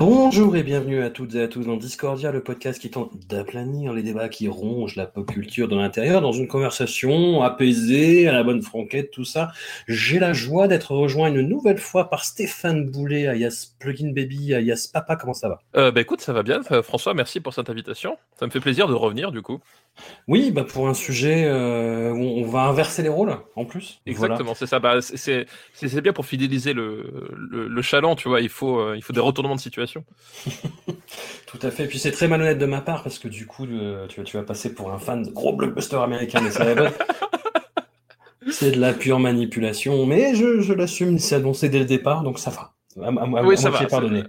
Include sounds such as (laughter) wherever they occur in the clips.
Bonjour et bienvenue à toutes et à tous dans Discordia, le podcast qui tente d'aplanir les débats qui rongent la pop culture de l'intérieur dans une conversation apaisée, à la bonne franquette, tout ça. J'ai la joie d'être rejoint une nouvelle fois par Stéphane Boulet, alias Plugin Baby, alias Papa. Comment ça va? Euh, bah écoute, ça va bien. François, merci pour cette invitation. Ça me fait plaisir de revenir du coup. Oui, bah pour un sujet euh, où on va inverser les rôles en plus. Exactement, c'est ça. Bah, c'est bien pour fidéliser le, le, le, chaland, tu vois. Il faut, euh, il faut des retournements de situation. (laughs) Tout à fait. Et puis c'est très malhonnête de ma part parce que du coup, euh, tu, tu vas passer pour un fan de gros blockbuster américain (laughs) C'est de la pure manipulation, mais je, je l'assume, c'est annoncé dès le départ, donc ça va. À, à, oui, ça va. pardonné.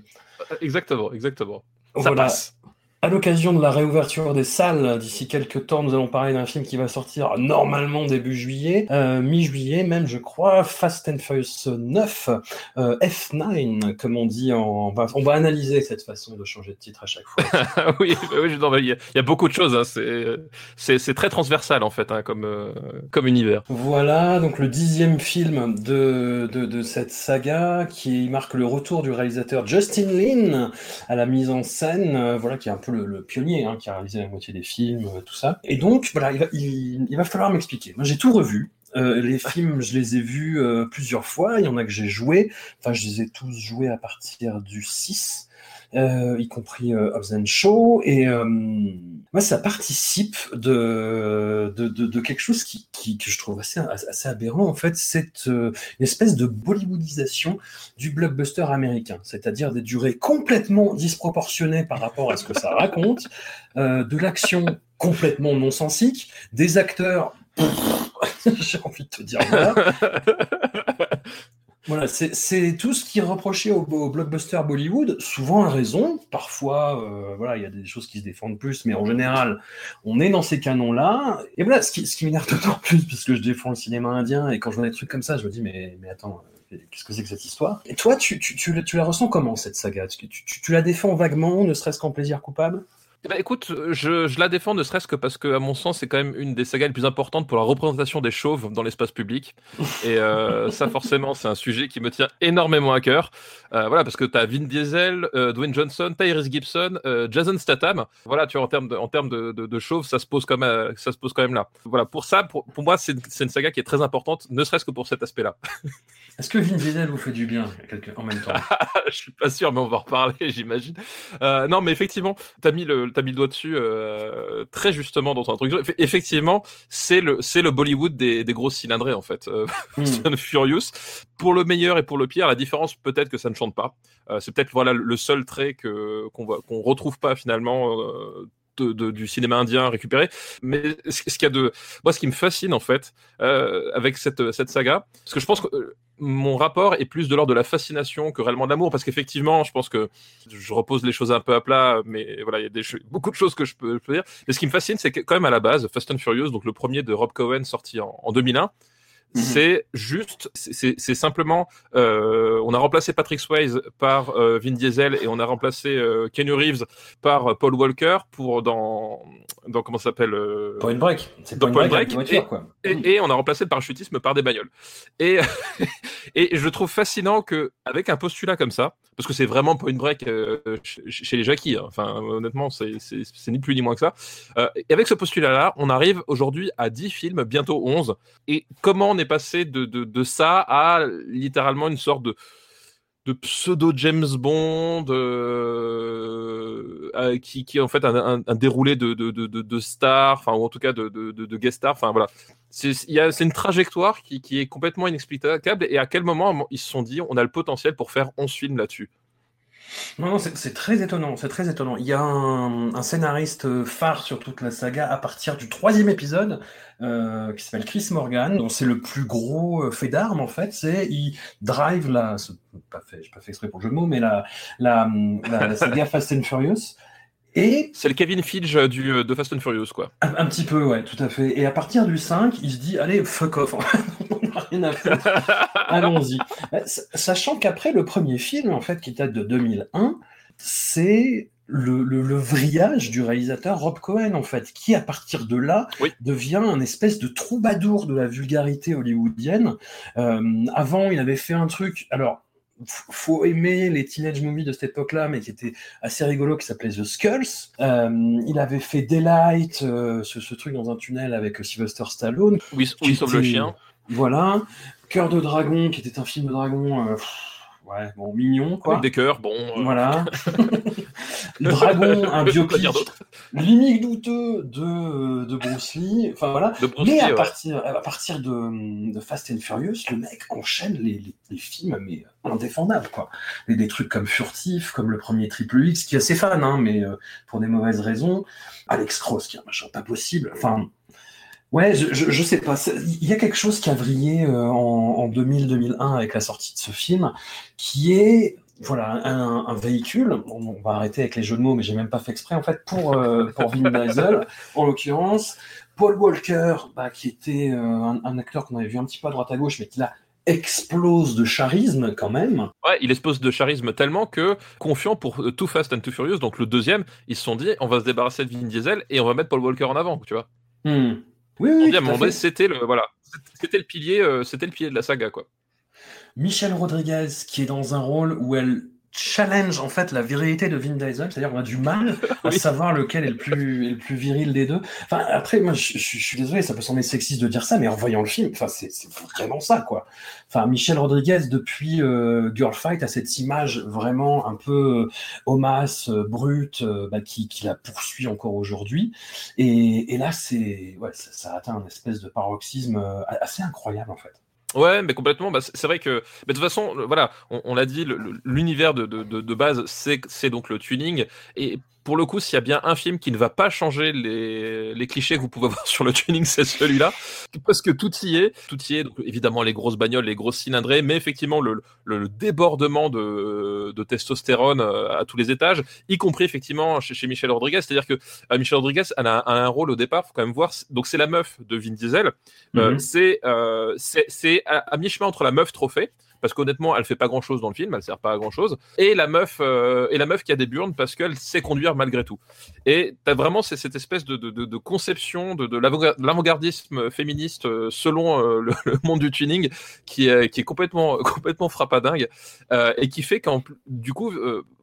Exactement, exactement. Ça passe. À l'occasion de la réouverture des salles, d'ici quelques temps, nous allons parler d'un film qui va sortir normalement début juillet, euh, mi-juillet même, je crois, Fast and Furious 9, euh, F9, comme on dit. En... On, va, on va analyser cette façon de changer de titre à chaque fois. (laughs) oui, bah oui il, y a, il y a beaucoup de choses. Hein. C'est, très transversal en fait, hein, comme, euh, comme univers. Voilà, donc le dixième film de, de, de, cette saga qui marque le retour du réalisateur Justin Lin à la mise en scène, voilà, qui est un peu le, pionnier, hein, qui a réalisé la moitié des films, euh, tout ça. Et donc, voilà, il va, il, il va falloir m'expliquer. Moi, j'ai tout revu. Euh, les films, je les ai vus euh, plusieurs fois. Il y en a que j'ai joué. Enfin, je les ai tous joués à partir du 6. Euh, y compris euh, Hobbs and Shaw. Et euh, moi, ça participe de, de, de, quelque chose qui, qui, que je trouve assez, assez aberrant. En fait, c'est une espèce de bollywoodisation du blockbuster américain, c'est-à-dire des durées complètement disproportionnées par rapport à ce que ça raconte, de l'action complètement non-sensique, des acteurs. (laughs) J'ai envie de te dire voilà. (laughs) Voilà, c'est tout ce qui est reproché au, blockbuster Bollywood, souvent à raison. Parfois, euh, voilà, il y a des choses qui se défendent plus, mais en général, on est dans ces canons-là. Et voilà, ce qui, ce m'énerve (laughs) d'autant plus, parce que je défends le cinéma indien, et quand je vois des trucs comme ça, je me dis, mais, attends, qu'est-ce que c'est que cette histoire? Et toi, tu, tu, tu, tu, la ressens comment, cette saga? Tu, tu, la défends vaguement, ne serait-ce qu'en plaisir coupable? Bah écoute, je, je, la défends ne serait-ce que parce que, à mon sens, c'est quand même une des sagas les plus importantes pour la représentation des chauves dans l'espace public. (laughs) Et euh, ça, forcément, c'est un sujet qui me tient énormément à cœur. Euh, voilà, parce que tu as Vin Diesel, euh, Dwayne Johnson, Tyrese Gibson, Jason Statham. Voilà, tu vois, en termes de, en termes de, de, de chauves, ça se pose quand même, ça se pose quand même là. Voilà, pour ça, pour, pour moi, c'est une saga qui est très importante, ne serait-ce que pour cet aspect-là. (laughs) Est-ce que Vin Diesel vous fait du bien en même temps? (laughs) Je suis pas sûr, mais on va en reparler, j'imagine. Non, mais effectivement, t'as mis le, t'as mis le doigt dessus euh, très justement dans ton introduction. Effectivement, c'est le, c'est le Bollywood des, des grosses cylindrées en fait. Euh, (laughs) mm. Furious, pour le meilleur et pour le pire. La différence, peut-être que ça ne chante pas. Euh, c'est peut-être voilà le seul trait que qu'on voit, qu'on retrouve pas finalement. De, du cinéma indien récupéré. Mais ce, qu'il y a de, moi, ce qui me fascine en fait euh, avec cette cette saga, parce que je pense que euh, mon rapport est plus de l'ordre de la fascination que réellement de l'amour, parce qu'effectivement, je pense que je repose les choses un peu à plat, mais voilà, il y a des beaucoup de choses que je peux, dire. Mais ce qui me fascine, c'est quand même à la base, Fast and Furious, donc le premier de Rob Cohen sorti en, en 2001. Mmh. C'est juste, c'est simplement, euh, on a remplacé Patrick Swayze par euh, Vin Diesel et on a remplacé euh, Kenny Reeves par Paul Walker pour dans, dans comment ça s'appelle euh, Point Break. C'est Point, Point Break. Voiture, et, quoi. Et, et, on a remplacé le parachutisme par des bagnoles. Et, (laughs) et je trouve fascinant que avec un postulat comme ça, parce que c'est vraiment Point Break euh, chez les Jackies, hein. enfin honnêtement, c'est ni plus ni moins que ça. Euh, et avec ce postulat-là, on arrive aujourd'hui à 10 films, bientôt 11. Et comment on passé de, de, ça à littéralement une sorte de de pseudo James Bond euh, euh, qui, qui est en fait un, déroulé de, de, de, stars, enfin ou en tout cas de, de, guest. Enfin voilà, c'est une trajectoire qui, qui est complètement inexplicable. Et à quel moment ils se sont dit on a le potentiel pour faire 11 films là-dessus non, non c'est très étonnant, c'est très étonnant. Il y a un, scénariste phare sur toute la saga à partir du troisième épisode euh, qui s'appelle Chris Morgan, dont c'est le plus gros euh, fait d'armes en fait. C'est il drive la, pas fait, pas fait exprès pour le jeu de mots, mais la la, la, saga Fast and Furious. Et c'est le Kevin Fidge du, euh, de Fast and Furious, quoi. Un, petit peu, ouais, tout à fait. Et à partir du 5, il se dit, allez, fuck off, (laughs) rien à faire. Allons-y. Sachant qu'après le premier film, en fait, qui date de 2001, c'est le, le, vrillage du réalisateur Rob Cohen, en fait, qui, à partir de là, devient un espèce de troubadour de la vulgarité hollywoodienne. Euh, avant, il avait fait un truc. Alors, faut aimer les teenage movies de cette époque-là, mais qui était assez rigolo, qui s'appelait The Skulls. Euh, il avait fait Daylight, euh, ce, truc dans un tunnel avec Sylvester Stallone. Oui, oui sauve le chien. Voilà. Cœur de dragon, qui était un film de dragon ouais, bon, mignon, quoi. Avec des cœurs, bon. Euh. Voilà. (laughs) Dragon, un biopic limite douteux de, de Bruce Lee. Enfin, voilà. mais à, partir, à partir de, de, Fast and Furious, le mec enchaîne les, les, films, mais indéfendables, quoi. Et des trucs comme Furtif, comme le premier Triple X, qui est assez fan, hein, mais euh, pour des mauvaises raisons. Alex Cross, qui est un machin pas possible. Enfin, Ouais, je, je, sais pas. Il y a quelque chose qui a vrillé euh, en, en 2000-2001 avec la sortie de ce film, qui est voilà un, un véhicule. On, va arrêter avec les jeux de mots, mais j'ai même pas fait exprès en fait pour euh, pour Vin (laughs) Diesel en l'occurrence. Paul Walker, bah, qui était euh, un, un, acteur qu'on avait vu un petit peu à droite à gauche, mais qui là explose de charisme quand même. Ouais, il explose de charisme tellement que, confiant pour Too Fast and Too Furious, donc le deuxième, ils se sont dit, on va se débarrasser de Vin Diesel et on va mettre Paul Walker en avant, tu vois. Hmm. Oui, oui. C'était le voilà, c'était le pilier, euh, c'était le pilier de la saga quoi. Michel Rodriguez qui est dans un rôle où elle challenge en fait la virilité de Vin Diesel, c'est-à-dire qu'on a du mal (laughs) à savoir lequel est le plus est le plus viril des deux. Enfin après moi je, suis désolé, ça peut sembler sexiste de dire ça, mais en voyant le film, enfin c'est vraiment ça quoi. Enfin Michel Rodriguez depuis euh, Girl Fight a cette image vraiment un peu euh, homasse, euh, brute, bah, qui, qui la poursuit encore aujourd'hui. Et, et, là c'est ouais ça, ça, atteint un espèce de paroxysme assez incroyable en fait. Ouais, mais complètement. Bah, c'est vrai que, mais de toute façon, voilà, on, l'a dit, l'univers de, de, de, base, c'est donc le tuning. Et pour le coup, s'il y a bien un film qui ne va pas changer les, les clichés que vous pouvez (laughs) voir sur le tuning, c'est celui-là. Parce que tout y est. Tout y est. Donc, évidemment, les grosses bagnoles, les grosses cylindrées, mais effectivement, le, le, débordement de, de, testostérone euh, à tous les étages, y compris effectivement chez, chez Michel Rodriguez. C'est-à-dire que euh, Michel Rodriguez a, a, un rôle au départ, faut quand même voir. Donc, c'est la meuf de Vin Diesel. Euh, mm-hmm. c'est à, à mi-chemin entre la meuf trophée parce qu'honnêtement, elle fait pas grand chose dans le film, elle sert pas à grand chose. Et la meuf, euh, et la meuf qui a des burnes parce qu'elle sait conduire malgré tout. Et t'as vraiment cette espèce de, conception de, l'avant-gardisme féministe euh, selon euh, le, (laughs) monde du tuning qui est, complètement, (laughs) complètement frappadingue et qui fait qu'en du coup,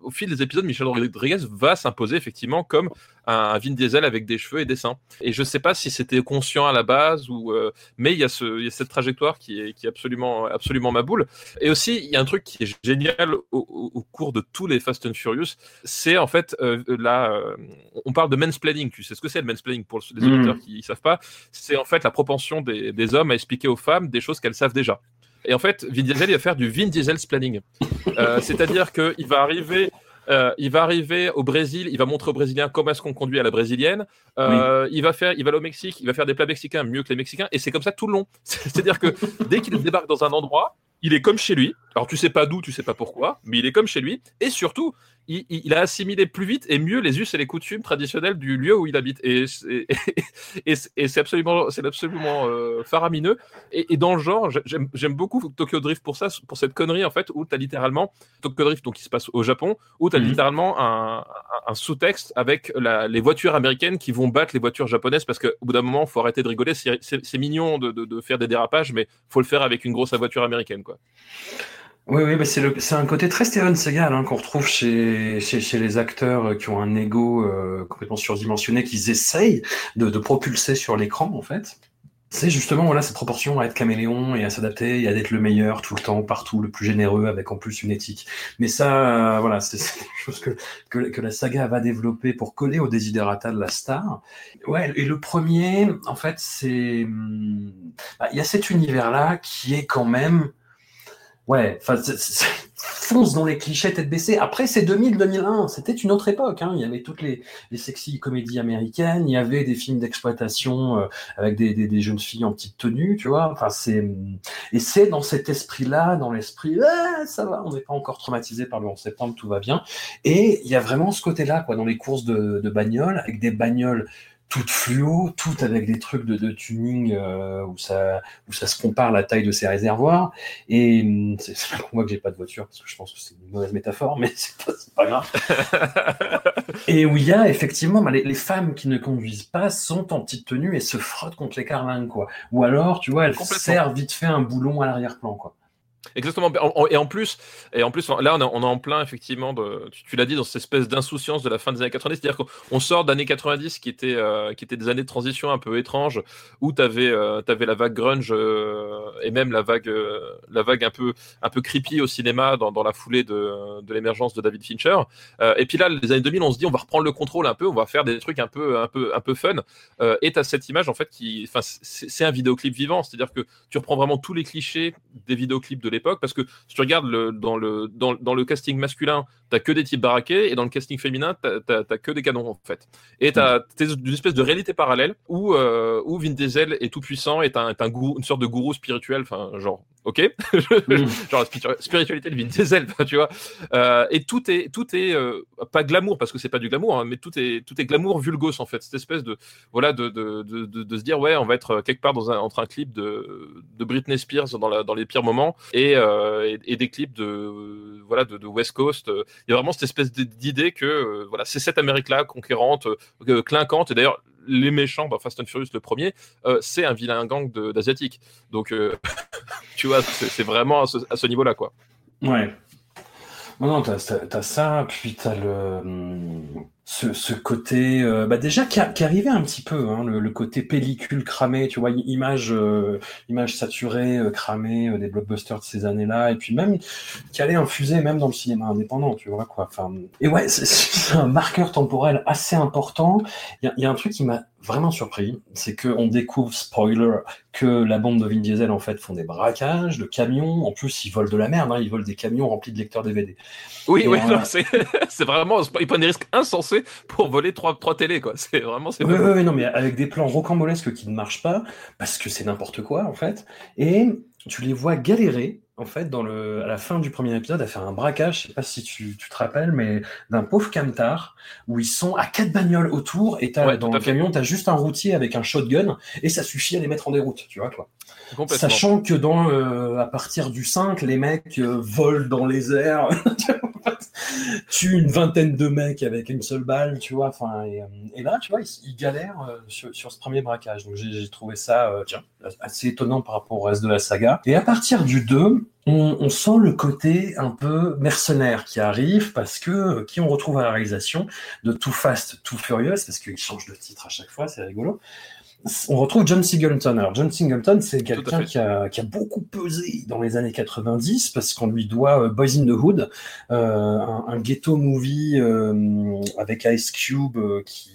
au fil des épisodes, Michel Rodriguez va s'imposer effectivement comme un, Vin Diesel avec des cheveux et des seins. Et je sais pas si c'était conscient à la base ou, mais il y, a y cette trajectoire qui est, qui est absolument, absolument ma boule. Et aussi, il y a un truc qui est génial au, au, cours de tous les Fast and Furious, c'est en fait euh, là, euh, on parle de mansplaining. Tu sais ce que c'est le mansplaining pour les hmm. auditeurs qui ne savent pas? C'est en fait la propension des, des hommes à expliquer aux femmes des choses qu'elles savent déjà. Et en fait, Vin Diesel, il va faire du Vin Diesel planning. Euh, C'est-à-dire qu'il va arriver euh, il va arriver au Brésil, il va montrer aux Brésiliens comment est-ce qu'on conduit à la brésilienne. Euh, il va faire, il va aller au Mexique, il va faire des plats mexicains mieux que les Mexicains, et c'est comme ça tout le long. (laughs) C'est-à-dire que dès qu'il débarque dans un endroit, il est comme chez lui. Alors tu sais pas d'où, tu sais pas pourquoi, mais il est comme chez lui. Et surtout, il, a assimilé plus vite et mieux les us et les coutumes traditionnelles du lieu où il habite. Et, et, c'est absolument, c'est absolument euh, faramineux. Et, dans le genre, j'aime beaucoup Tokyo Drift pour ça, pour cette connerie en fait, où tu as littéralement Tokyo Drift, donc qui se passe au Japon, où tu as mhm. littéralement un, sous-texte avec les voitures américaines qui vont battre les voitures japonaises parce qu'au bout d'un moment, il faut arrêter de rigoler. C'est mignon de, de, faire des dérapages, mais faut le faire avec une grosse voiture américaine, quoi. Oui, oui, bah c'est un côté très Steven Seagal hein, qu'on retrouve chez, chez, chez, les acteurs qui ont un ego euh, complètement surdimensionné, qu'ils essayent de, de propulser sur l'écran, en fait. c'est justement voilà cette proportion à être caméléon et à s'adapter et à être le meilleur tout le temps, partout, le plus généreux, avec en plus une éthique. Mais ça, euh, voilà, c'est (laughs) quelque chose que, que, que, la saga va développer pour coller au desiderata de la star. Ouais, et le premier, en fait, c'est hum, bah, il y a cet univers là qui est quand même Ouais, enfin, fonce dans les clichés tête baissée. Après, c'est 2000-2001, c'était une autre époque. Hein. Il y avait toutes les, les sexy comédies américaines, il y avait des films d'exploitation euh, avec des, des, des, jeunes filles en petite tenue, tu vois. Enfin, c'est et c'est dans cet esprit-là, dans l'esprit, ah, ça va, on n'est pas encore traumatisé par le 11 septembre, tout va bien. Et il y a vraiment ce côté-là, quoi, dans les courses de, de bagnoles, avec des bagnoles toutes fluo, toutes avec des trucs de, de tuning euh, où ça où ça se compare la taille de ses réservoirs. Et hum, c'est pour moi que j'ai pas de voiture parce que je pense que c'est une mauvaise métaphore, mais (laughs) c'est pas, pas grave. (laughs) et où il y a effectivement bah, les, les, femmes qui ne conduisent pas sont en petite tenue et se frottent contre les carlingues quoi. Ou alors tu vois elles servent vite fait un boulon à l'arrière-plan quoi. Exactement. Et en plus, et en plus, là, on, est en plein effectivement. Tu, l'as dit dans cette espèce d'insouciance de la fin des années 90, c'est-à-dire qu'on sort d'années 90 qui étaient euh, qui étaient des années de transition un peu étranges où tu avais euh, la vague grunge euh, et même la vague la vague un peu un peu creepy au cinéma dans, dans la foulée de, de l'émergence de David Fincher. Et puis là, les années 2000, on se dit on va reprendre le contrôle un peu, on va faire des trucs un peu un peu un peu fun. et tu as cette image en fait qui, c'est un vidéoclip vivant, c'est-à-dire que tu reprends vraiment tous les clichés des vidéoclips de l'époque parce que si tu regardes le, dans, le, dans, dans, le casting masculin, t'as que des types baraqués et dans le casting féminin, t'as as, que des canons en fait. Et t'as mm. une espèce de réalité parallèle où, euh, où Vin Diesel est tout puissant, est un, est un gourou, une sorte de gourou spirituel, enfin genre ok, (laughs) mm. genre la spiritualité de Vin Diesel, (laughs) tu vois. Euh, et tout est, tout est euh, pas glamour parce que c'est pas du glamour, hein, mais tout est, tout est glamour vulgos en fait. Cette espèce de, voilà, de, de, de, de, se dire ouais, on va être quelque part dans un, entre un clip de, de Britney Spears dans, la, dans les pires moments et, euh, et, et, des clips de, voilà, de, West Coast. Il y a vraiment cette espèce d'idée que voilà, c'est cette Amérique-là conquérante, euh, clinquante. Et d'ailleurs, les méchants, bah, Fast and Furious le premier, euh, c'est un vilain gang d'asiatiques. Donc, euh, (laughs) tu vois, c'est vraiment à ce, niveau-là, quoi. Ouais. Non, non, t'as as ça, puis t'as le ce, ce côté, euh, bah déjà qui, arrivait un petit peu, hein, le, le, côté pellicule cramée, tu vois, image, euh, image saturée, euh, cramée, des blockbusters de ces années-là, et puis même qui allait infuser même dans le cinéma indépendant, tu vois quoi. Enfin, et ouais, c'est un marqueur temporel assez important. Il y, y a, un truc qui m'a vraiment surpris, c'est qu'on découvre, spoiler, que la bande de Vin Diesel en fait font des braquages de camions. En plus, ils volent de la merde, hein, ils volent des camions remplis de lecteurs DVD. Oui, et oui, euh... (laughs) c'est vraiment, ils prennent des risques insensés pour voler trois, trois télés, quoi. (laughs) C'est vraiment, c'est. Oui, oui, oui, non, mais avec des plans rocambolesques qui ne marchent pas parce que c'est n'importe quoi en fait, et tu les vois galérer en fait, dans le, à la fin du premier épisode, à faire un braquage, je sais pas si tu, tu te rappelles, mais d'un pauvre camtar, où ils sont à quatre bagnoles autour, et as, ouais, dans le camion, tu as juste un routier avec un shotgun, et ça suffit à les mettre en déroute, tu vois, quoi. Sachant que dans, euh, à partir du 5, les mecs euh, volent dans les airs, (laughs) (laughs) tuent une vingtaine de mecs avec une seule balle, tu vois, enfin, et, et, là, tu vois, ils, galèrent euh, sur, ce premier braquage. Donc j'ai trouvé ça, euh, assez étonnant par rapport au reste de la saga. Et à partir du 2, on, on, sent le côté un peu mercenaire qui arrive parce que qui on retrouve à la réalisation de Too Fast, Too Furious parce qu'il change de titre à chaque fois, c'est rigolo. On retrouve John Singleton. Alors John Singleton, c'est quelqu'un qui a, qui a, beaucoup pesé dans les années 90 parce qu'on lui doit euh, Boys in the Hood, euh, un, un, ghetto movie euh, avec Ice Cube euh, qui,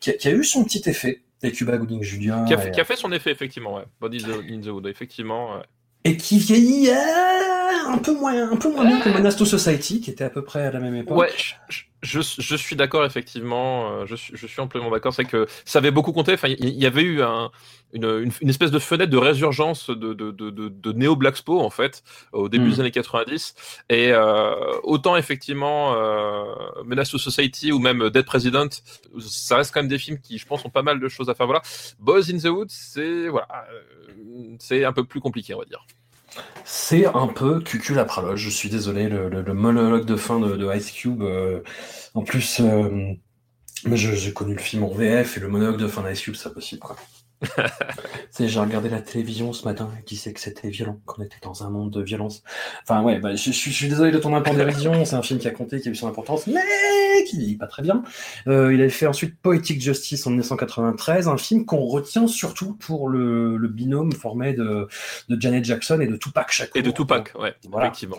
qui a, qui, a, eu son petit effet. Et Cuba Gooding Jr. Qui a, fait, qui a fait son effet effectivement, ouais. Boys in the Hood, effectivement. Ouais et qui vieillit un peu moins, un peu moins bien que Menace to Society, qui était à peu près à la même époque. Ouais, je, je, je suis d'accord effectivement. Euh, je, je suis amplement d'accord. C'est que ça avait beaucoup compté. Enfin, il y, avait eu un, une, une, une, espèce de fenêtre de résurgence de, de, de, de, de Néo Blackspo en fait au début mm. des années 90. Et euh, autant effectivement euh, Menace to Society ou même Dead President, ça reste quand même des films qui, je pense, ont pas mal de choses à faire. Voilà. Boys in the Wood, c'est voilà, euh, c'est un peu plus compliqué, on va dire. C'est un peu cucul praloge, je suis désolé, le, monologue de fin de, Ice Cube. Euh, en plus, euh, j'ai connu le film en VF et le monologue de fin d'Ice Cube, c'est possible. Quoi. (laughs) j'ai regardé la télévision ce matin et qui sait que c'était violent, qu'on était dans un monde de violence. Enfin ouais, bah, je, je, je, suis désolé de ton dérision, c'est un film qui a compté, qui a eu son importance, mais qui vieillit pas très bien. Euh, il avait fait ensuite Poetic Justice en 1993, un film qu'on retient surtout pour le, le binôme formé de, de Janet Jackson et de Tupac Shakur. Et de Tupac, ouais, Voilà. effectivement.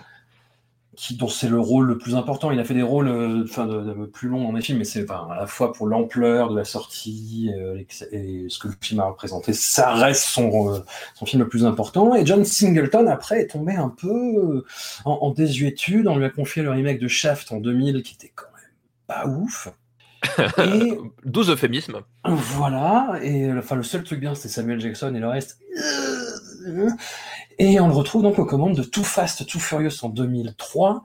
Qui dont c'est le rôle le plus important. Il a fait des rôles euh, enfin, de, de- plus longs dans les films, mais c'est enfin, à la fois pour l'ampleur de la sortie euh, et, ce que le film a représenté, ça reste son, euh, son film le plus important. Et John Singleton, après, est tombé un peu en, en désuétude. On lui a confié le remake de Shaft en 2000, qui était quand même pas ouf. Et (laughs) 12 euphémismes. voilà, et enfin le seul truc bien c'était Samuel Jackson et le reste. Et on le retrouve donc aux commandes de Too Fast, Too Furious en 2003.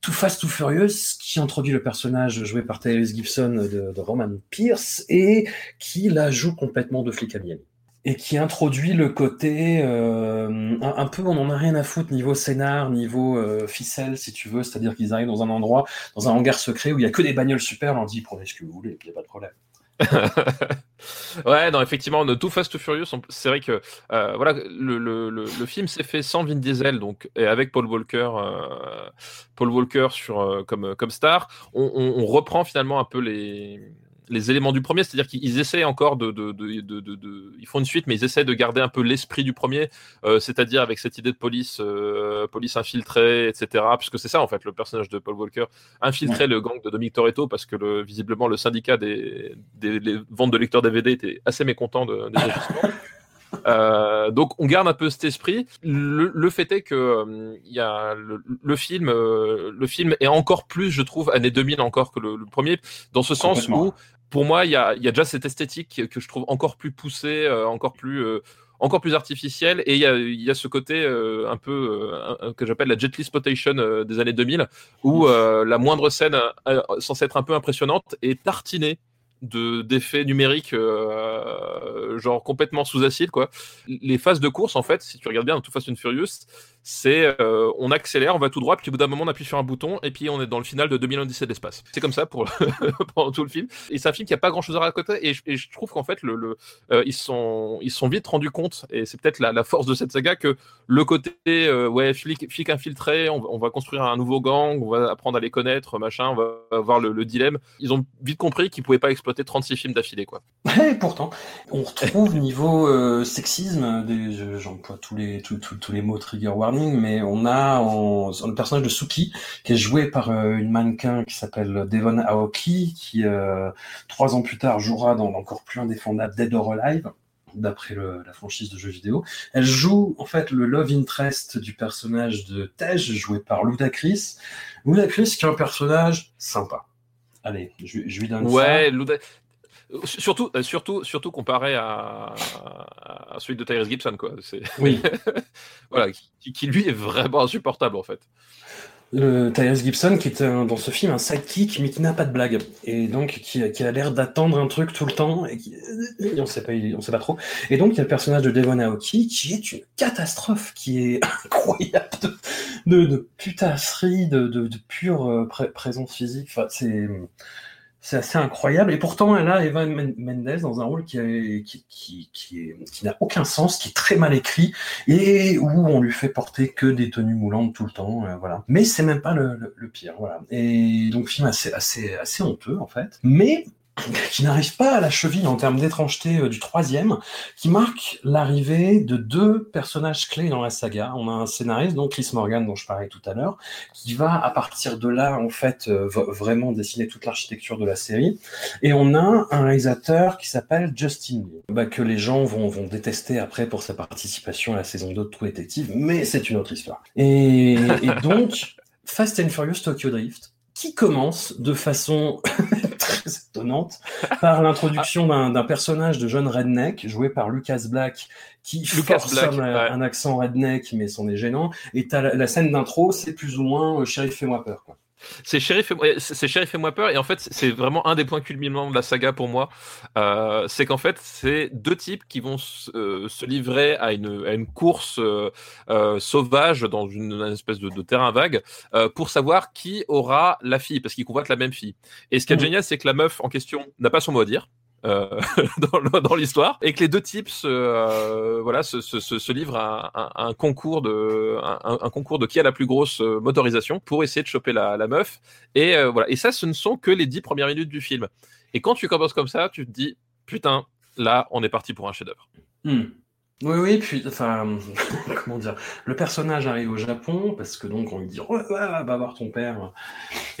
Too Fast, Too Furious, qui introduit le personnage joué par Tyrese Gibson de, Roman Pierce et qui la joue complètement de flic à Miami. Et qui introduit le côté euh, un, peu, on en a rien à foutre niveau scénar, niveau euh, ficelle, si tu veux, c'est-à-dire qu'ils arrivent dans un endroit, dans un hangar secret où il y a que des bagnoles super, on dit prenez ce que vous voulez, il n'y a pas de problème. (laughs) ouais, non, effectivement, de Too Fast Too Furious, c'est vrai que euh, voilà, le, le, le, film s'est fait sans Vin Diesel, donc et avec Paul Walker, euh, Paul Walker sur euh, comme comme star. On reprend finalement un peu les les éléments du premier, c'est-à-dire qu'ils essaient encore de, de, de, de, de- de- ils font une suite, mais ils essaient de garder un peu l'esprit du premier, euh, c'est-à-dire avec cette idée de police, euh, police infiltrée, etc. Puisque c'est ça en fait le personnage de Paul Walker, infiltrer le gang de Dominic Toretto parce que le, visiblement le syndicat des, ventes de lecteurs DVD était assez mécontent de, des agissements. (laughs) Euh, donc on garde un peu cet esprit. Le, le fait est que euh, y a le, le film, euh, le film est encore plus, je trouve, année 2000 encore que le, le premier, dans ce sens où, pour moi, il y a, il y a déjà cette esthétique que je trouve encore plus poussée, euh, encore plus euh, encore plus artificielle. Et il y a, il y a ce côté euh, un peu que j'appelle la jet exploitation euh, des années 2000 où la moindre scène censée être un peu impressionnante est tartinée de d'effets numériques genre complètement sous acide quoi. Les phases de course en fait si tu regardes bien dans Too Fast and Furious c'est euh, on accélère on va tout droit puis au bout d'un moment on appuie sur un bouton et puis on est dans le final de 2017 de l'espace c'est comme ça pour (laughs) pendant tout le film. Et c'est un film qui a pas grand chose à raconter et je, trouve qu'en fait euh, ils sont ils sont vite rendus compte et c'est peut-être la, force de cette saga que le côté euh, ouais flic, flic infiltré on, on va construire un nouveau gang on va apprendre à les connaître machin on va avoir le, le dilemme. Ils ont vite compris qu'ils pouvaient pas exploiter 36 films d'affilée quoi. (laughs) Et pourtant, on retrouve niveau sexisme, j'emploie tous les tous- tous les mots trigger warning, mais on a le personnage de Suki qui est joué par euh, une mannequin qui s'appelle Devon Aoki, qui euh, trois ans plus tard jouera dans l'encore plus indéfendable Dead or Alive d'après la franchise de jeux vidéo. Elle joue en fait le love interest du personnage de Tej, joué par Ludacris. Ludacris qui est un personnage sympa. Allez, je, lui donne ça. ouais surtout euh, surtout surtout comparé à, à celui de Tyrese Gibson quoi. C'est (laughs) Oui. voilà qui, qui, lui est vraiment insupportable en fait. Le Tyrese Gibson qui est un- dans ce film un sidekick mais qui n'a pas de blague. Et donc qui, a- qui a l'air d'attendre un truc tout le temps et, qui, et on sait pas on sait pas trop. Et donc il y a le personnage de Devon Aoki qui est une catastrophe qui est (laughs) incroyable de, de, de putasserie de, de, de pure euh, pré- présence physique. Enfin c'est c'est assez incroyable. Et pourtant, elle a Eva Men- Mendes dans un rôle qui, qui, qui, qui n'a aucun sens, qui est très mal écrit et où on lui fait porter que des tenues moulantes tout le temps. euh, voilà. Mais c'est même pas le, le, le pire. Voilà. Et donc, film assez, assez, assez honteux en fait. Mais qui n'arrive pas à la cheville en termes d'étrangeté euh, du troisième, qui marque l'arrivée de deux personnages clés dans la saga. On a un scénariste, donc Chris Morgan, dont je parlais tout à l'heure, qui va à partir de là en fait euh, vraiment dessiner toute l'architecture de la série. Et on a un réalisateur qui s'appelle Justin Lee, bah, que les gens vont, vont détester après pour sa participation à la saison 2 de True Detective, mais c'est une autre histoire. Et, donc, (laughs) Fast and Furious Tokyo Drift, qui commence de façon (laughs) étonnante (laughs) par l'introduction d'un d'un personnage de jeune redneck joué par Lucas Black qui Lucas force Black, un, ouais. un accent redneck mais c'en est gênant et la, la scène d'intro c'est plus ou moins euh, shérif fais-moi peur quoi. C'est Sheriff, Sheriff et moi peur, et en fait, c'est vraiment un des points culminants de la saga pour moi. Euh, c'est qu'en fait, c'est deux types qui vont se, euh, se livrer à une, à une course euh, sauvage dans une, une espèce de, de terrain vague pour savoir qui aura la fille, parce qu'ils convoitent la même fille. Et ce qui est Mhm. génial, c'est que la meuf en question n'a pas son mot à dire. Euh, (laughs) dans, l'histoire et que les deux types se, euh, voilà se, livrent à, un concours de un, concours de qui a la plus grosse euh, motorisation pour essayer de choper la, meuf et voilà et ça ce ne sont que les dix premières minutes du film et quand tu commences comme ça tu te dis putain là on est parti pour un chef-d'œuvre. Hmm. Oui, oui, puis, enfin, (laughs) comment dire, le personnage arrive au Japon parce que donc on lui dit, va voir ton père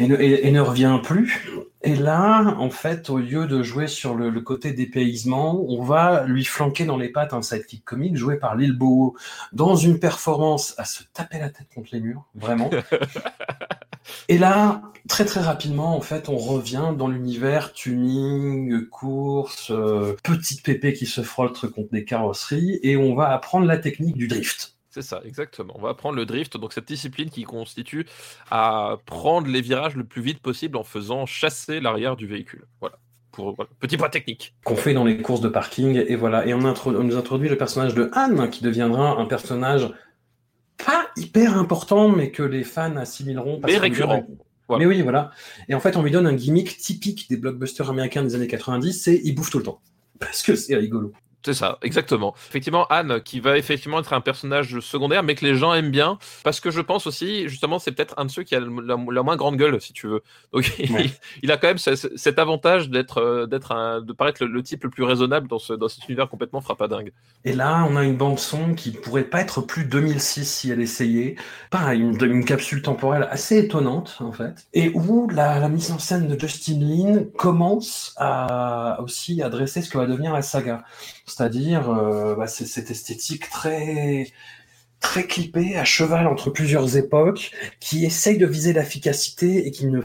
et ne, et, ne, revient plus. Et là, en fait, au lieu de jouer sur le, le, côté dépaysement, on va lui flanquer dans les pattes un sidekick comique joué par Lil Bo dans une performance à se taper la tête contre les murs, vraiment. (laughs) Et là, très très rapidement, en fait, on revient dans l'univers tuning, course, euh, petite pépé qui se frotte contre des carrosseries, et on va apprendre la technique du drift. C'est ça, exactement. On va apprendre le drift, donc cette discipline qui consiste à prendre les virages le plus vite possible en faisant chasser l'arrière du véhicule. Voilà. Pour, voilà. Petit point technique. Qu'on fait dans les courses de parking, et voilà. Et on, on nous introduit le personnage de Anne, qui deviendra un personnage pas hyper important, mais que les fans assimileront. Parce mais récurrent. Voilà. Mais oui, voilà. Et en fait, on lui donne un gimmick typique des blockbusters américains des années 90, c'est il bouffe tout le temps. Parce que c'est rigolo. C'est ça, exactement. Effectivement, Anne, qui va effectivement être un personnage secondaire, mais que les gens aiment bien, parce que je pense aussi, justement, c'est peut-être un de ceux qui a la, la, moins grande gueule, si tu veux. Donc, (laughs) ouais. il, il, a quand même ce, cet avantage d'être, euh, d'être un, de paraître le, le, type le plus raisonnable dans, ce, dans cet univers complètement frappadingue. Et là, on a une bande son qui pourrait pas être plus 2006 si elle essayait. Pareil, une, une capsule temporelle assez étonnante, en fait. Et où la, la mise en scène de Justin Lin commence à aussi adresser ce que va devenir la saga. C'est-à-dire euh, bah, c'est cette esthétique très très clippée, à cheval entre plusieurs époques, qui essaye de viser l'efficacité et qui ne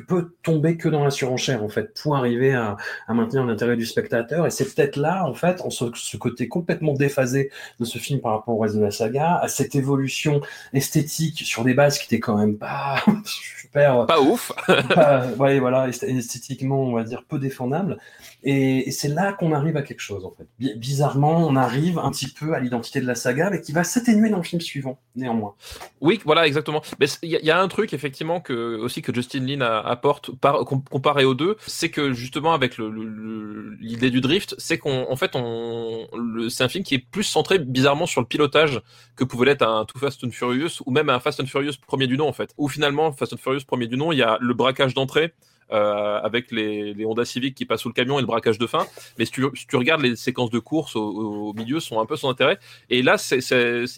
peut tomber que dans la surenchère en fait pour arriver à, à maintenir l'intérêt du spectateur. Et c'est peut-être là en fait en ce, ce, côté complètement déphasé de ce film par rapport au reste de la saga à cette évolution esthétique sur des bases qui étaient quand même pas (laughs) super pas ouf. pas, ouais, voilà esthétiquement on va dire peu défendable et, c'est là qu'on arrive à quelque chose en fait bizarrement on arrive un petit peu à l'identité de la saga mais qui va s'atténuer dans le film suivant néanmoins oui voilà exactement mais il y, a un truc effectivement que aussi que Justin Lin apporte par, comparé aux deux, c'est que justement avec l'idée du drift, c'est qu'en en fait c'est un film qui est plus centré bizarrement sur le pilotage que pouvait l'être un Too Fast and Furious ou même un Fast and Furious premier du nom en fait. Où finalement Fast and Furious premier du nom, il y a le braquage d'entrée. Euh, avec les, Honda Civic qui passent sous le camion et le braquage de fin. Mais si tu, regardes les séquences de course au, milieu, sont un peu son intérêt. Et là,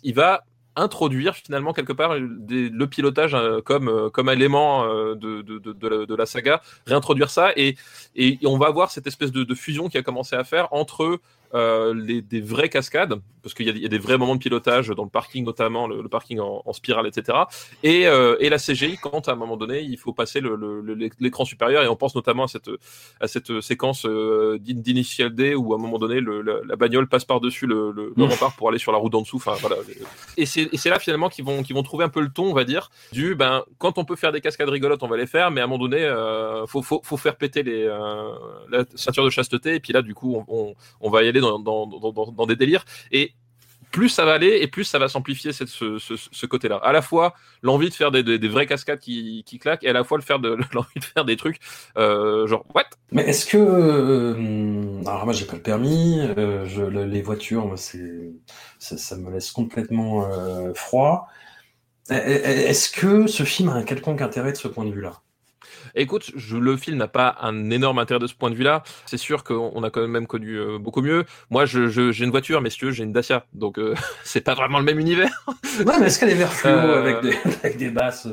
il va introduire finalement quelque part le pilotage euh, comme euh, comme élément de, la, saga, réintroduire ça et, et on va voir cette espèce de fusion qui a commencé à faire entre euh, les, des vraies cascades, parce qu'il y, y, a des vrais moments de pilotage dans le parking notamment, le, le parking en, en, spirale, etc. Et, euh, et, la CGI quand à un moment donné il faut passer l'écran supérieur et on pense notamment à cette, à cette séquence euh, d'initial D où à un moment donné le, la, la, bagnole passe par dessus le, le, le rempart pour aller sur la route d'en dessous. Enfin voilà. Et c'est là finalement qu'ils vont, qu'ils vont trouver un peu le ton, on va dire, du ben quand on peut faire des cascades rigolotes, on va les faire, mais à un moment donné, euh, faut, faut, faut faire péter les, la ceinture de chasteté et puis là du coup on, on, on va y aller dans, des délires. Et plus ça va aller et plus ça va s'amplifier ce, ce, côté-là. À la fois l'envie de faire des, vraies cascades qui, qui claquent et à la fois le faire de (laughs) l'envie de faire des trucs euh, genre what? Mais est-ce que euh, alors moi j'ai pas le permis, euh, les voitures c'est ça, ça, me laisse complètement froid. Est-ce que ce film a un quelconque intérêt de ce point de vue-là? Écoute, je, le film n'a pas un énorme intérêt de ce point de vue-là. C'est sûr qu'on a quand même connu euh, beaucoup mieux. Moi, j'ai je, je, une voiture, mais si tu veux, j'ai une Dacia. Donc, euh, (laughs) c'est pas vraiment le même univers. ouais, mais est-ce qu'elle est vert fluo euh... avec, des, (laughs) avec des basses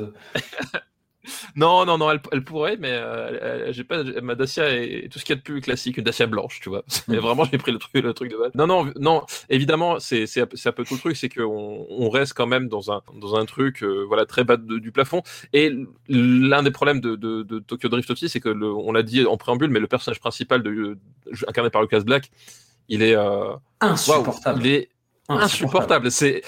non, non, non, elle, elle pourrait, mais euh, j'ai pas ma Dacia et tout ce qu'il y a de plus classique, une Dacia blanche, tu vois. (laughs) Mais vraiment, j'ai pris le truc, le truc de base. Non, non, non. Évidemment, c'est c'est un peu tout le truc, c'est qu'on on reste quand même dans un dans un truc, euh, voilà, très bas de, du plafond. Et l'un des problèmes de, de, de, Tokyo Drift aussi, c'est que le, on l'a dit en préambule, mais le personnage principal de incarné par Lucas Black, il est euh, insupportable. Wow, il est insupportable. C'est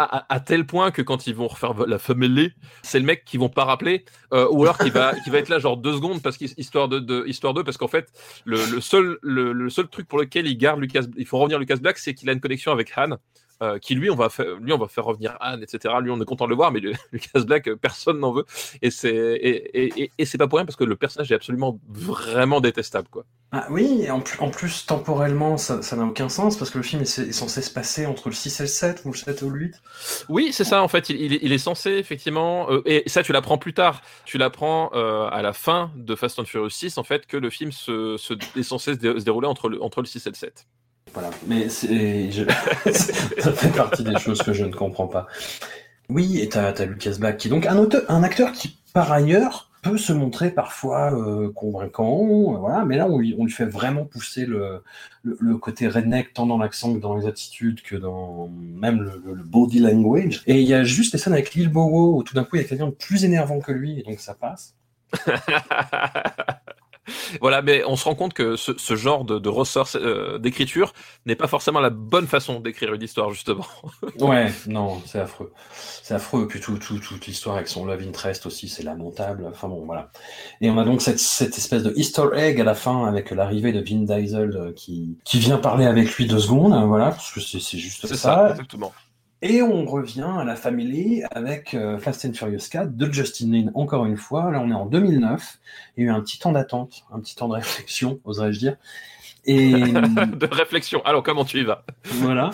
à, tel point que quand ils vont refaire la famille, c'est le mec qui vont pas rappeler, euh, ou alors qui va, qui va être là genre deux secondes parce qu'histoire de, histoire de, parce qu'en fait, le, le seul, le, le, seul truc pour lequel il garde Lucas, il faut revenir Lucas Black, c'est qu'il a une connexion avec Han. Euh, qui lui on va faire, lui on va faire revenir Anne, etc. Lui on est content de le voir, mais (laughs) Lucas Black euh, personne n'en veut et c'est et, et, et c'est pas pour rien parce que le personnage est absolument vraiment détestable quoi. Ah oui, et en, plus, en plus temporellement ça ça n'a aucun sens parce que le film est, est, censé se passer entre le 6 et le 7 ou le 7 ou le 8. Oui c'est ça en fait, il, il, il est censé effectivement euh, et ça tu l'apprends plus tard, tu l'apprends euh, à la fin de Fast and Furious 6 en fait que le film se, se est censé se, se dérouler entre le, entre le 6 et le 7. Voilà, mais je... (laughs) ça fait partie des choses que je ne comprends pas. Oui, et t'as as Lucas Black, qui est donc un, auteur, un acteur qui, par ailleurs, peut se montrer parfois euh, convaincant, voilà, mais là, on lui, fait vraiment pousser le, côté redneck, tant dans l'accent que dans les attitudes, que dans même le, le, body language. Et il y a juste les scènes avec Lil Bowo, où tout d'un coup, il y a quelqu'un de plus énervant que lui, et donc ça passe. (laughs) voilà, mais on se rend compte que ce, ce genre de, de ressort euh, d'écriture n'est pas forcément la bonne façon d'écrire une histoire, justement. (laughs) ouais, non, c'est affreux. C'est affreux. Puis tout, tout, toute l'histoire avec son love interest aussi, c'est lamentable. Enfin bon, voilà. Et on a donc cette, cette espèce de easter egg à la fin avec l'arrivée de Vin Diesel euh, qui, qui vient parler avec lui deux secondes, hein, voilà, parce que c'est juste ça. ça exactement. Et on revient à la famille avec euh, Fast and Furious 4 de Justin Lin, encore une fois. Là, on est en 2009. Il y a eu un petit temps d'attente, un petit temps de réflexion, (laughs) oserais-je dire. Et... (laughs) de réflexion. Alors, comment tu y vas? Voilà.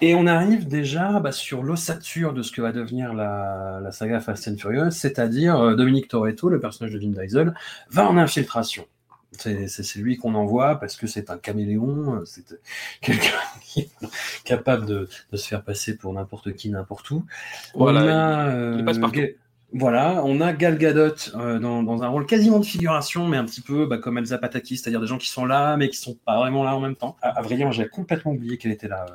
Et on arrive déjà bah, sur l'ossature de ce que va devenir la, la saga Fast and Furious, c'est-à-dire euh, Dominique Toretto, le personnage de Vin Diesel, va en infiltration. C'est lui qu'on envoie parce que c'est un caméléon, c'est quelqu'un (laughs) qui est capable de, de, se faire passer pour n'importe qui, n'importe où. Voilà, on a, euh, il passe partout. Voilà, on a Gal Gadot euh, dans, dans, un rôle quasiment de figuration, mais un petit peu bah, comme Elsa Pataki, c'est-à-dire des gens qui sont là, mais qui sont pas vraiment là en même temps. À, à vrai dire, j'avais complètement oublié qu'elle était là,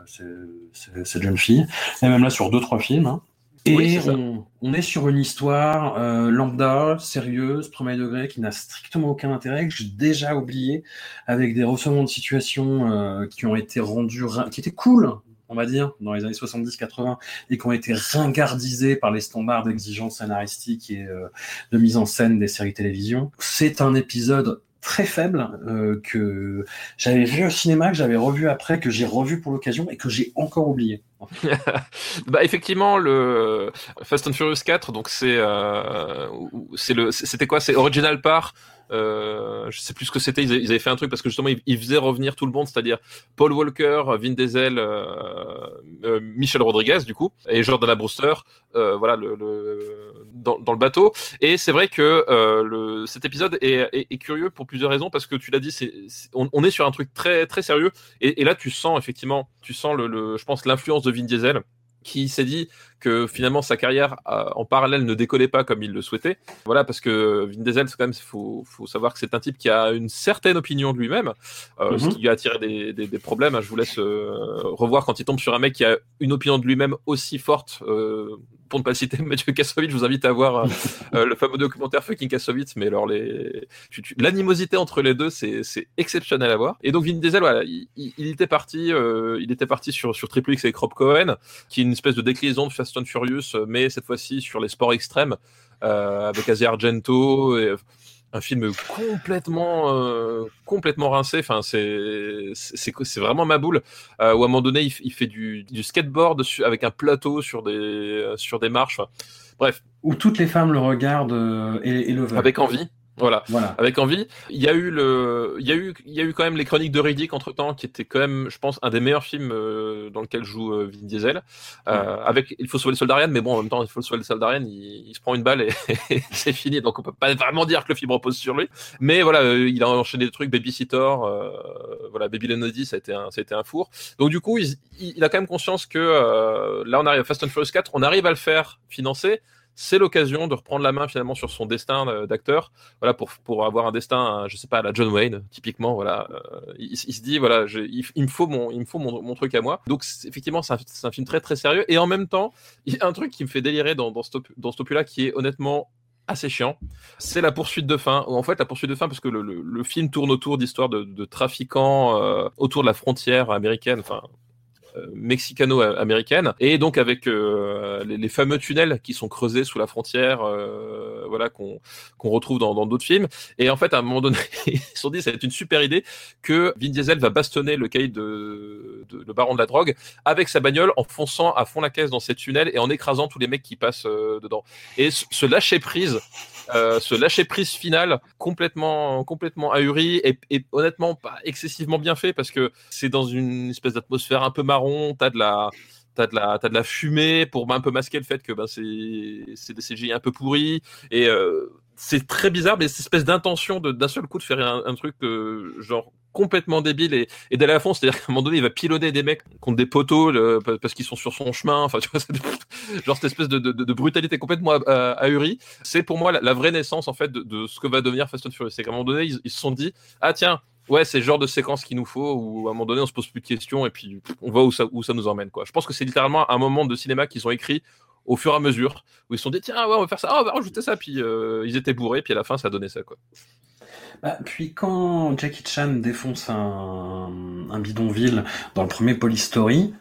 cette jeune fille. Et même là sur deux trois films. Hein. Et oui, on, on, est sur une histoire euh, lambda, sérieuse, premier degré, qui n'a strictement aucun intérêt, que j'ai déjà oublié, avec des ressemblants de situation euh, qui ont été rendus, qui étaient cool, on va dire, dans les années 70-80, et qui ont été ringardisés par les standards d'exigence scénaristique et euh, de mise en scène des séries télévision. C'est un épisode très faible euh, que j'avais vu au cinéma, que j'avais revu après, que j'ai revu pour l'occasion et que j'ai encore oublié. (laughs) bah effectivement le Fast and Furious 4 donc c'est euh, c'est c'était quoi? C'est Original Part euh, je sais plus ce que c'était. Ils, avaient fait un truc parce que justement, ils, faisaient revenir tout le monde, c'est-à-dire Paul Walker, Vin Diesel, euh, Michel Rodriguez, du coup, et Jordan Brewster, voilà, le dans, dans, le bateau. Et c'est vrai que euh, le, cet épisode est, est, est, curieux pour plusieurs raisons parce que tu l'as dit, c'est, on, on, est sur un truc très très sérieux. Et, et là, tu sens effectivement, tu sens le, le je pense l'influence de Vin Diesel qui s'est dit que finalement sa carrière euh, en parallèle ne décollait pas comme il le souhaitait. Voilà, parce que Vin Diesel, c'est quand même, faut, faut savoir que c'est un type qui a une certaine opinion de lui-même, euh, mm -hmm. ce qui lui a attiré des, des, des problèmes. Je vous laisse euh, revoir quand il tombe sur un mec qui a une opinion de lui-même aussi forte. Euh, pour ne pas citer (laughs) Mathieu Kassovitz, je vous invite à voir (laughs) le fameux documentaire Fucking Kassovitz, mais alors les... l'animosité entre les deux, c'est exceptionnel à voir. Et donc Vin Diesel, voilà, il, il était parti, il était parti sur, sur Triple X avec Rob Cohen, qui est une espèce de déclinaison de Fast and Furious, mais cette fois-ci sur les sports extrêmes, euh, avec Asia Argento. Et, un film complètement euh, complètement rincé. Enfin c'est c'est vraiment ma boule. Euh, où à un moment donné il, il fait du, du skateboard avec un plateau sur des sur des marches. Bref. Où toutes les femmes le regardent et, et le veulent. Avec envie voilà. voilà. Avec envie. Il y a eu le, il y a eu, il y a eu quand même les Chroniques de Riddick entre temps, qui était quand même, je pense, un des meilleurs films euh, dans lequel joue euh, Vin Diesel. Euh, ouais. Avec, il faut sauver le soldat Ryan, mais bon, en même temps, il faut sauver le soldat Ryan, il, il se prend une balle et, (laughs) et c'est fini. Donc on peut pas vraiment dire que le film repose sur lui. Mais voilà, euh, il a enchaîné des trucs, Babysitter, euh, voilà, Baby Lenody, ça a été un, ça a été un four. Donc du coup, il, il, a quand même conscience que là, on arrive à Fast and Furious 4, on arrive à le faire financer c'est l'occasion de reprendre la main finalement sur son destin euh, d'acteur, voilà pour pour avoir un destin, je sais pas, à la John Wayne typiquement, voilà, euh, il, se dit voilà, je, il, me faut mon il me faut mon, mon truc à moi. Donc effectivement, c'est un, un, film très très sérieux et en même temps, il y a un truc qui me fait délirer dans dans ce dans là qui est honnêtement assez chiant. C'est la poursuite de fin. En fait, la poursuite de fin, parce que le, le, film tourne autour d'histoires de, trafiquants euh, autour de la frontière américaine, enfin mexicano-américaine, et donc avec les, les, fameux tunnels qui sont creusés sous la frontière, voilà qu'on retrouve dans d'autres films. Et en fait, à un moment donné, (laughs) ils se sont dit, ça va être une super idée que Vin Diesel va bastonner le de, de, le baron de la drogue avec sa bagnole en fonçant à fond la caisse dans ces tunnels et en écrasant tous les mecs qui passent dedans. Et ce lâcher prise euh, ce lâcher prise final complètement complètement ahuri et, honnêtement pas excessivement bien fait parce que c'est dans une espèce d'atmosphère un peu marron t'as de la t'as de la de la fumée pour un peu masquer le fait que ben c'est des CGI un peu pourris et euh, c'est très bizarre mais cette espèce d'intention d'un seul coup de faire un, truc euh, genre complètement débile et, et d'aller à fond. C'est-à-dire qu'à un moment donné, il va piloter des mecs contre des poteaux parce qu'ils sont sur son chemin. Enfin, tu vois, (laughs) genre cette espèce de, de, de brutalité complètement ahurie. C'est pour moi la, vraie naissance en fait de, ce que va devenir Fast and Furious. C'est qu'à un moment donné, ils, se sont dit ah tiens. Ouais, c'est le genre de séquence qu'il nous faut où à un moment donné on se pose plus de questions et puis on voit où ça, où ça nous emmène. Quoi. Je pense que c'est littéralement un moment de cinéma qu'ils ont écrit au fur et à mesure où ils se sont dit tiens ouais on va faire ça, oh, on va rajouter ça puis euh, ils étaient bourrés puis à la fin ça donnait ça quoi. Bah, puis quand Jackie Chan défonce un, bidonville dans le premier Polystory,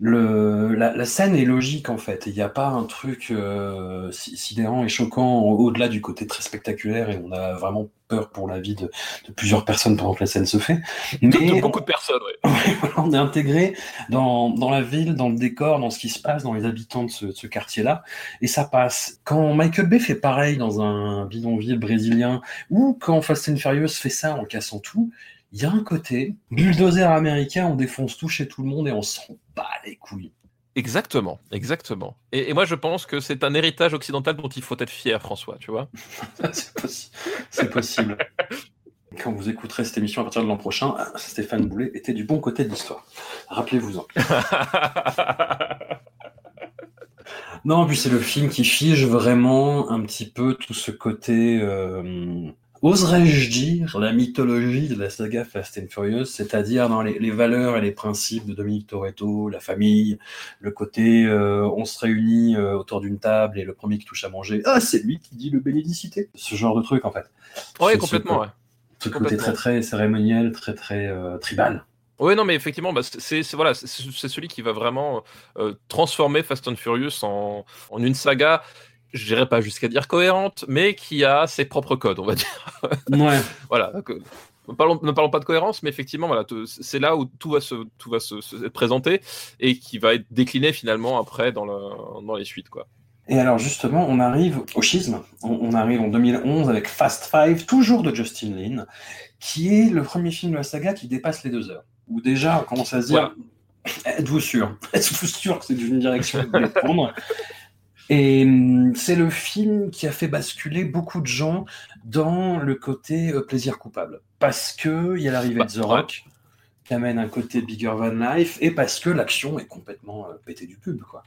le, la, la, scène est logique en fait. Il n'y a pas un truc euh, sidérant et choquant au-delà du côté très spectaculaire et on a vraiment peur pour la vie de, de plusieurs personnes pendant que la scène se fait. Mais beaucoup de personnes, oui. (laughs) on est intégré dans, dans la ville, dans le décor, dans ce qui se passe, dans les habitants de ce, ce quartier-là, et ça passe. Quand Michael Bay fait pareil dans un bidonville brésilien, ou quand Fast and Furious fait ça en cassant tout, il y a un côté bulldozer américain, on défonce tout chez tout le monde et on s'en bat les couilles. Exactement, exactement. Et, moi, je pense que c'est un héritage occidental dont il faut être fier, François, tu vois. (laughs) c'est possible. Quand vous écouterez cette émission à partir de l'an prochain, Stéphane Boulet était du bon côté de l'histoire. Rappelez-vous-en. (laughs) non, puis c'est le film qui fige vraiment un petit peu tout ce côté. Euh, oserais-je dire, la mythologie de la saga Fast and Furious, c'est-à-dire dans les, valeurs et les principes de Dominique Toretto, la famille, le côté euh, on se réunit euh, autour d'une table et le premier qui touche à manger, ah c'est lui qui dit le bénédicité. Ce genre de truc en fait. Oui, complètement. ouais. Ce côté très très cérémoniel, très très euh, tribal. Oui, non, mais effectivement, bah, c'est voilà, c'est celui qui va vraiment transformer Fast and Furious en, en une saga je dirais pas jusqu'à dire cohérente, mais qui a ses propres codes, on va dire. Ouais. (laughs) voilà. Ne parlons, ne parlons, pas de cohérence, mais effectivement, voilà, c'est là où tout va se, tout va se, se, présenter et qui va être décliné finalement après dans, le, dans les suites, quoi. Et alors justement, on arrive au schisme. On, arrive en 2011 avec Fast Five, toujours de Justin Lin, qui est le premier film de la saga qui dépasse les deux heures. Où déjà, on commence à se dire, êtes-vous sûr? (laughs) Êtes-vous sûr que c'est une direction que vous voulez prendre? Et hum, c'est le film qui a fait basculer beaucoup de gens dans le côté euh, plaisir coupable. Parce que il y a l'arrivée bah, de The Rock, qui amène un côté bigger than life, et parce que l'action est complètement euh, pétée du pub, quoi.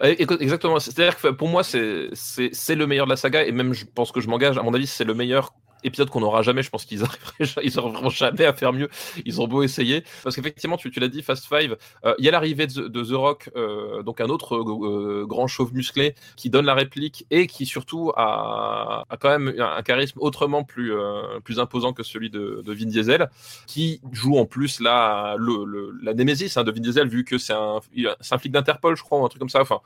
Exactement. C'est-à-dire que pour moi, c'est le meilleur de la saga, et même je pense que je m'engage, à mon avis, c'est le meilleur épisode qu'on n'aura jamais. Je pense qu'ils (laughs) arriveraient, ils arriveront jamais à faire mieux. Ils ont beau essayer. Parce qu'effectivement, tu, l'as dit, Fast Five, euh, il y a l'arrivée de, The Rock, euh, donc un autre euh, grand chauve musclé qui donne la réplique et qui surtout a, quand même un, charisme autrement plus, imposant que celui de, Vin Diesel, qui joue en plus là le, la némésis hein, de Vin Diesel, vu que c'est un, un flic d'Interpol, je crois, ou un truc comme ça. Enfin,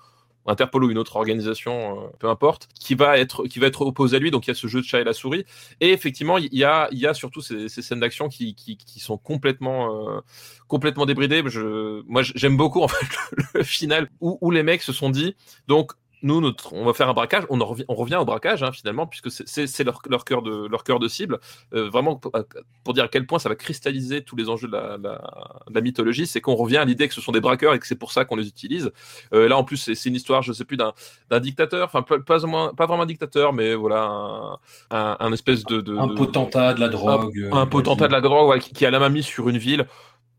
Interpol ou une autre organisation, euh, peu importe, qui va être qui va être opposé à lui. Donc il y a ce jeu de chat et la souris. Et effectivement, il y a il y a surtout ces, scènes d'action qui, qui, sont complètement euh, complètement débridées. Je, moi, j'aime beaucoup fait (laughs) le, final où, où les mecs se sont dit donc nous, notre, on va faire un braquage. On, revient, on revient au braquage hein, finalement, puisque c'est leur, leur cœur de leur cœur de cible. Euh, vraiment pour, pour, dire à quel point ça va cristalliser tous les enjeux de la, la, la mythologie, c'est qu'on revient à l'idée que ce sont des braqueurs et que c'est pour ça qu'on les utilise. Euh, là, en plus, c'est une histoire, je sais plus, d'un dictateur, enfin pas, pas, pas, vraiment un dictateur, mais voilà, un, un, un espèce de, de, un potentat de la drogue, un, un potentat de la drogue ouais, qui, qui a la main mise sur une ville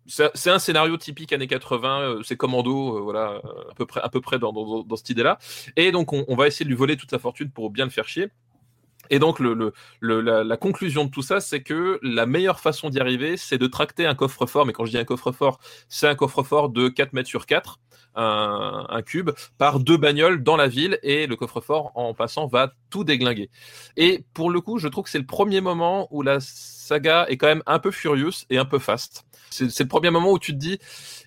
c'est un scénario typique années 80, euh, c'est commando, euh, voilà, à peu près, à peu près dans, cette idée-là. Et donc, on, on, va essayer de lui voler toute sa fortune pour bien le faire chier. Et donc, la, conclusion de tout ça, c'est que la meilleure façon d'y arriver, c'est de tracter un coffre-fort. Mais quand je dis un coffre-fort, c'est un coffre-fort de 4 mètres sur 4, un, cube, par deux bagnoles dans la ville. Et le coffre-fort, en passant, va tout déglinguer. Et pour le coup, je trouve que c'est le premier moment où la saga est quand même un peu furieuse et un peu fast. C'est le premier moment où tu te dis,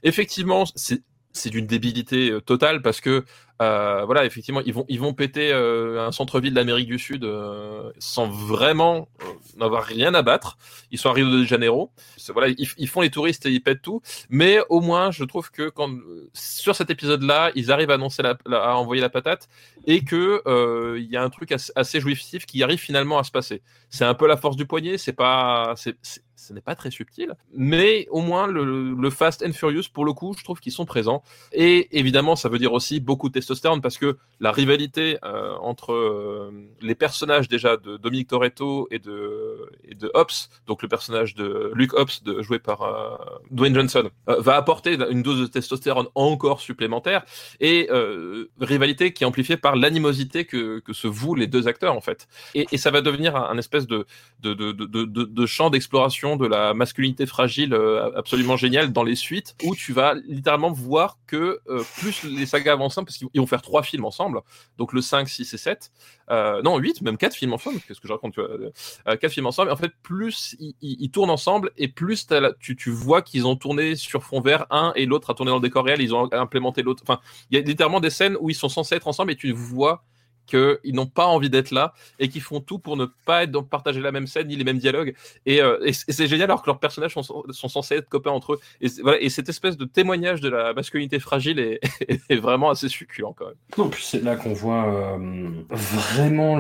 effectivement, c'est d'une débilité totale parce que euh, voilà, effectivement, ils vont, ils vont péter euh, un centre-ville d'Amérique du Sud euh, sans vraiment n'avoir rien à battre. Ils sont à Rio de Janeiro. Voilà, ils, font les touristes et ils pètent tout. Mais au moins, je trouve que quand sur cet épisode-là, ils arrivent à annoncer à envoyer la patate et que il y a un truc assez, jouissif qui arrive finalement à se passer. C'est un peu la force du poignet. C'est pas, ce n'est pas très subtil, mais au moins le, Fast and Furious, pour le coup, je trouve qu'ils sont présents. Et évidemment, ça veut dire aussi beaucoup de testostérone parce que la rivalité euh, entre euh, les personnages déjà de Dominique Toretto et de, et de Hobbs, donc le personnage de Luke Hobbs, de, joué par euh, Dwayne Johnson, va apporter une dose de testostérone encore supplémentaire et rivalité qui est amplifiée par l'animosité que, que se vouent les deux acteurs en fait. Et, ça va devenir un, espèce de, de, de, de champ d'exploration de la masculinité fragile euh, absolument génial dans les suites où tu vas littéralement voir que euh, plus les sagas avancent parce qu'ils vont faire trois films ensemble, donc le 5, 6 et 7, euh, non 8, même 4 films ensemble, qu'est-ce que je raconte, 4 films ensemble, en fait plus ils, tournent ensemble et plus tu, tu vois qu'ils ont tourné sur fond vert un et l'autre a tourné dans le décor réel, ils ont implémenté l'autre, enfin il y a littéralement des scènes où ils sont censés être ensemble et tu vois qu'ils n'ont pas envie d'être là et qui font tout pour ne pas être, partager la même scène ni les mêmes dialogues. Et, euh, et c'est génial alors que leurs personnages sont, sont, censés être copains entre eux. Et, voilà, et cette espèce de témoignage de la masculinité fragile est, (laughs) est vraiment assez succulent quand même. Non, puis c'est là qu'on voit euh, vraiment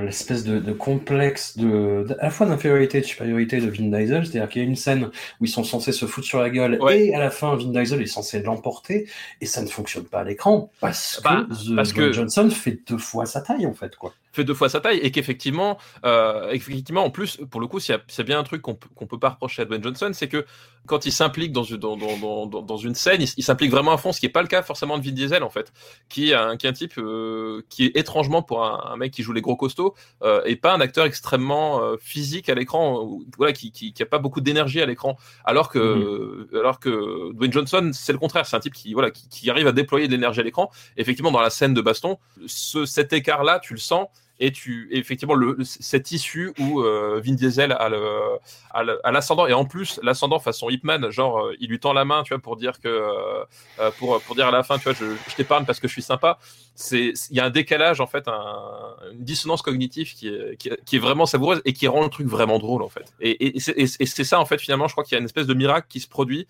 l'espèce le, de, de, complexe de, de, à la fois d'infériorité et de supériorité de Vin Diesel. C'est-à-dire qu'il y a une scène où ils sont censés se foutre sur la gueule ouais. et à la fin Vin Diesel est censé l'emporter et ça ne fonctionne pas à l'écran parce bah, que, parce que Johnson fait deux fois sa taille en fait quoi fait deux fois sa taille et qu'effectivement euh, effectivement en plus pour le coup a bien un truc qu'on qu peut pas reprocher à Dwayne Johnson c'est que quand il s'implique dans, dans, dans, dans, dans une scène il, il s'implique vraiment à fond ce qui est pas le cas forcément de Vin Diesel en fait qui est un, qui est un type euh, qui est étrangement pour un, un, mec qui joue les gros costauds euh, et pas un acteur extrêmement physique à l'écran voilà qui, qui, qui a pas beaucoup d'énergie à l'écran alors que -hmm. alors que Dwayne Johnson c'est le contraire c'est un type qui voilà qui, qui arrive à déployer de l'énergie à l'écran effectivement dans la scène de baston ce, cet écart là tu le sens et tu effectivement le, cette issue où euh, Vin Diesel a l'ascendant. Et en plus l'ascendant façon Hipman genre euh, il lui tend la main tu vois pour dire que euh, pour pour dire à la fin tu vois je, je t'épargne parce que je suis sympa. C'est il y a un décalage en fait un, une dissonance cognitive qui est, qui est, vraiment savoureuse et qui rend le truc vraiment drôle en fait. Et, et, et c'est ça en fait finalement je crois qu'il y a une espèce de miracle qui se produit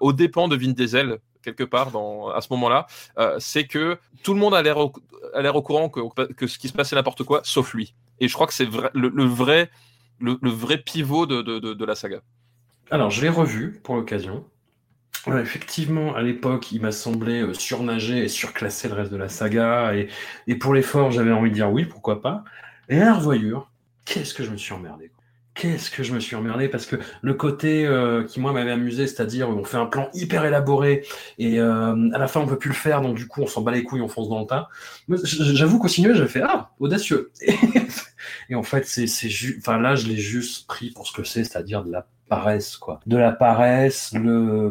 aux dépens de Vin Diesel quelque part à ce moment-là, euh, c'est que tout le monde a l'air au, au courant que, que ce qui se passait n'importe quoi, sauf lui. Et je crois que c'est le, vrai le, vrai pivot de, de, de, la saga. Alors, je l'ai revu pour l'occasion. Ouais, effectivement, à l'époque, il m'a semblé euh, surnager et surclasser le reste de la saga. Et, et pour l'effort, j'avais envie de dire oui, pourquoi pas. Et à la revoyure, qu'est-ce que je me suis emmerdé. Qu'est-ce que je me suis emmerdé parce que le côté euh, qui moi m'avait amusé, c'est-à-dire on fait un plan hyper élaboré et euh, à la fin on peut plus le faire, donc du coup on s'en bat les couilles, on fonce dans le tas. J'avoue qu'au cinéma j'ai fait ah audacieux (laughs) et en fait c'est enfin là je l'ai juste pris pour ce que c'est, c'est-à-dire de la paresse quoi, de la paresse, le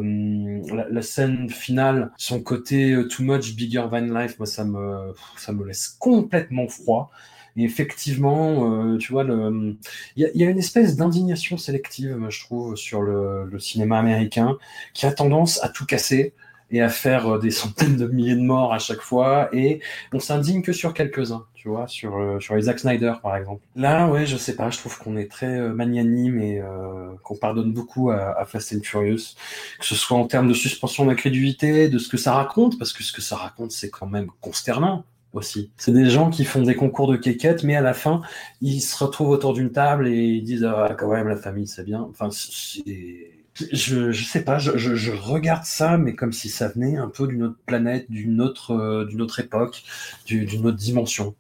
la, la, scène finale, son côté euh, too much bigger than life, moi ça me ça me laisse complètement froid. Et effectivement, euh, tu vois, il y, y, a une espèce d'indignation sélective, je trouve, sur le, le, cinéma américain, qui a tendance à tout casser et à faire des centaines de milliers de morts à chaque fois, et on s'indigne que sur quelques-uns, tu vois, sur, euh, sur les Snyder, par exemple. Là, ouais, je sais pas, je trouve qu'on est très euh, magnanime et euh, qu'on pardonne beaucoup à, à, Fast and Furious, que ce soit en termes de suspension d'incrédulité, de ce que ça raconte, parce que ce que ça raconte, c'est quand même consternant aussi. C'est des gens qui font des concours de quéquettes, mais à la fin, ils se retrouvent autour d'une table et ils disent ah, quand même la famille c'est bien. Enfin, c'est je, je sais pas, je, je, regarde ça, mais comme si ça venait un peu d'une autre planète, d'une autre, euh, d'une autre époque, d'une autre dimension.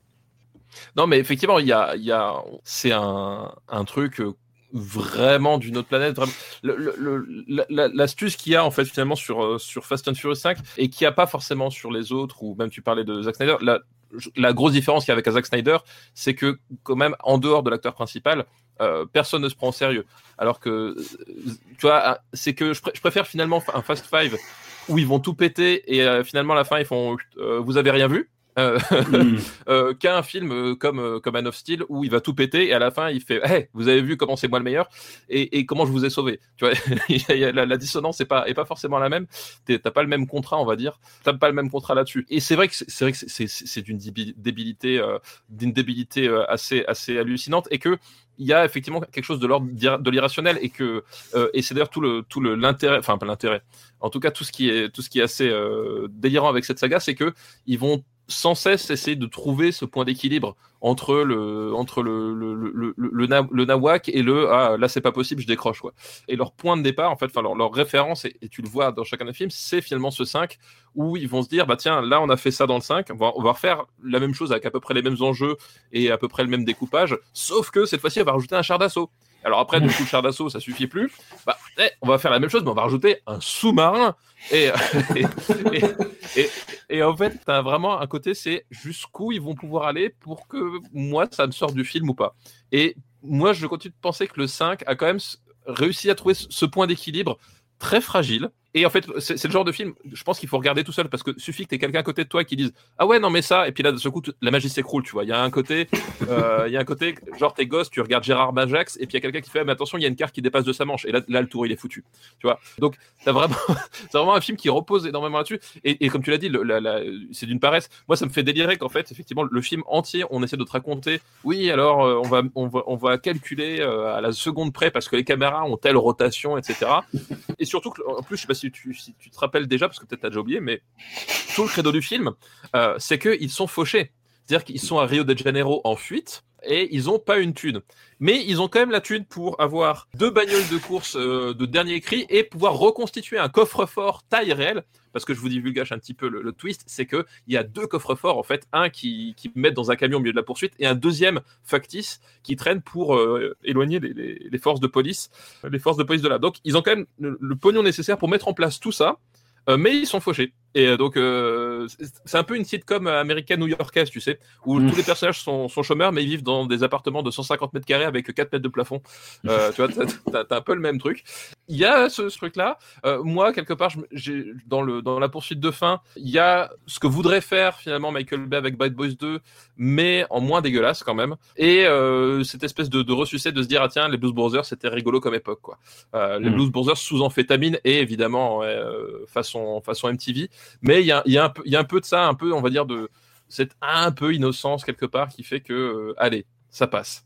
Non, mais effectivement, il y a, y a, c'est un, un truc vraiment d'une autre planète. L'astuce qu'il y a en fait finalement sur, sur Fast and Furious 5 et qu'il n'y a pas forcément sur les autres, ou même tu parlais de Zack Snyder, la, grosse différence qu'il y a avec Zack Snyder, c'est que quand même en dehors de l'acteur principal, euh, personne ne se prend au sérieux. Alors que, tu vois, c'est que je, préfère finalement un Fast Five où ils vont tout péter et euh, finalement à la fin ils font euh, vous avez rien vu euh, mm. (laughs) euh, qu'un film euh, comme comme Man of Steel où il va tout péter et à la fin il fait hey, vous avez vu comment c'est moi le meilleur et, et, comment je vous ai sauvé. Tu vois (laughs) la, dissonance est pas est pas forcément la même. T'as pas le même contrat on va dire. T'as pas le même contrat là-dessus. Et c'est vrai que c'est vrai que c'est d'une débilité d'une débilité assez assez hallucinante et que il y a effectivement quelque chose de l'ordre de l'irrationnel et que et c'est d'ailleurs tout le tout le l'intérêt enfin pas l'intérêt en tout cas tout ce qui est tout ce qui est assez délirant avec cette saga c'est que ils vont sans cesse essayer de trouver ce point d'équilibre entre le entre le le, le, le, nawak et le ah là c'est pas possible je décroche quoi. Et leur point de départ en fait enfin leur, leur référence et, tu le vois dans chacun des films c'est finalement ce 5 où ils vont se dire bah tiens là on a fait ça dans le 5 on va, on va refaire la même chose avec à peu près les mêmes enjeux et à peu près le même découpage sauf que cette fois-ci on va rajouter un char d'assaut alors après, du coup, le char d'assaut, ça suffit plus. Bah, eh, on va faire la même chose, mais on va rajouter un sous-marin. Et, (laughs) et, et, en fait, as vraiment un côté, c'est jusqu'où ils vont pouvoir aller pour que moi, ça me sorte du film ou pas. Et moi, je continue de penser que le 5 a quand même réussi à trouver ce point d'équilibre très fragile et en fait, c'est le genre de film, je pense qu'il faut regarder tout seul parce que suffit que tu aies quelqu'un à côté de toi qui dise Ah ouais, non, mais ça, et puis là, de ce coup, la magie s'écroule, tu vois. Il y a un côté, euh, (laughs) il y a un côté, genre, t'es gosse, tu regardes Gérard Majax, et puis il y a quelqu'un qui fait ah, Mais attention, il y a une carte qui dépasse de sa manche, et là, là le tour, il est foutu, tu vois. Donc, c'est vraiment, (laughs) vraiment un film qui repose énormément là-dessus, et, comme tu l'as dit, c'est d'une paresse. Moi, ça me fait délirer qu'en fait, effectivement, le film entier, on essaie de te raconter Oui, alors, euh, on, va, on, va, on va calculer euh, à la seconde près parce que les caméras ont telle rotation, etc. Et surtout, en plus, je sais pas si tu, te rappelle déjà, parce que peut-être t'as déjà oublié, mais tout le credo du film, euh, c'est qu'ils sont fauchés. C'est-à-dire qu'ils sont à Rio de Janeiro en fuite et ils n'ont pas une thune. Mais ils ont quand même la thune pour avoir deux bagnoles de course euh, de dernier cri et pouvoir reconstituer un coffre-fort taille réelle. Parce que je vous divulgage un petit peu le, twist, c'est qu'il y a deux coffres-forts, en fait, un qui, qui met dans un camion au milieu de la poursuite et un deuxième factice qui traîne pour euh, éloigner les, forces de police, les forces de police de là. Donc ils ont quand même le pognon nécessaire pour mettre en place tout ça. Euh, mais ils sont fauchés. Et euh, donc, euh, c'est un peu une sitcom américaine new-yorkaise, tu sais, où tous les personnages sont, sont, chômeurs, mais ils vivent dans des appartements de 150 mètres carrés avec 4 mètres de plafond. Euh, (laughs) tu vois, t'as, as un peu le même truc. Il y a ce, truc-là. moi, quelque part, j'ai, dans, le, dans la poursuite de fin, il y a ce que voudrait faire finalement Michael Bay avec Bad Boys 2, mais en moins dégueulasse quand même. Et cette espèce de, de ressucé de se dire, ah tiens, les Blues Brothers, c'était rigolo comme époque, quoi. les mm. Blues Brothers sous amphétamine et évidemment façon, façon MTV. Mais il y a, un peu de ça, un peu, on va dire, de cette un peu innocence quelque part qui fait que, euh, allez, ça passe.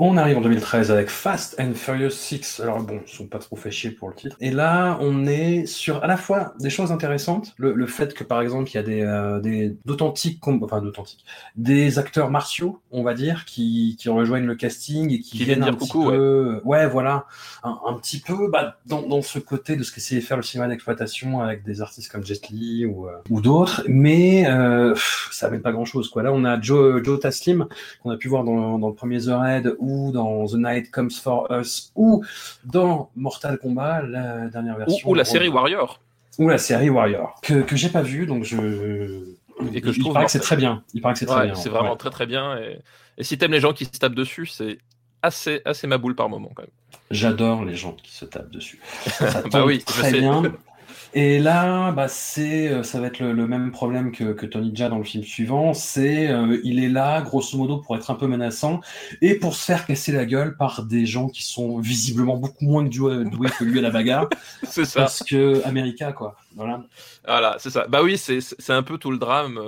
On arrive en 2013 avec Fast and Furious 6. Alors bon, ils sont pas trop fait chier pour le titre. Et là, on est sur à la fois des choses intéressantes, le, fait que par exemple il y a des, euh, des d'authentiques, enfin d'authentiques, des acteurs martiaux, on va dire, qui, qui rejoignent le casting et qui, viennent un petit peu, ouais. voilà, un, petit peu bah, dans, dans, ce côté de ce qu'essayait faire le cinéma d'exploitation avec des artistes comme Jet Li ou, euh, ou d'autres, mais euh, ça amène pas grand chose quoi. Là, on a Joe, Joe Taslim qu'on a pu voir dans, dans le premier The Raid ou dans The Night Comes for Us, ou dans Mortal Kombat, la dernière version. Ou, la série Warrior. Ou la série Warrior, que, que j'ai pas vu, donc je. Et que je trouve. Il paraît que c'est très bien. Il paraît que c'est très bien. C'est vraiment très très bien. Et, et si t'aimes les gens qui se tapent dessus, c'est assez, assez ma boule par moment quand même. J'adore les gens qui se tapent dessus. (laughs) Ça bah oui, très bien. (laughs) Et là, bah, c'est, euh, ça va être le, même problème que, que, Tony Jaa dans le film suivant. C'est, euh, il est là, grosso modo, pour être un peu menaçant et pour se faire casser la gueule par des gens qui sont visiblement beaucoup moins doués que lui à la bagarre. (laughs) c'est ça. Parce que America, quoi. Voilà. Voilà, c'est ça. Bah oui, c'est, c'est un peu tout le drame.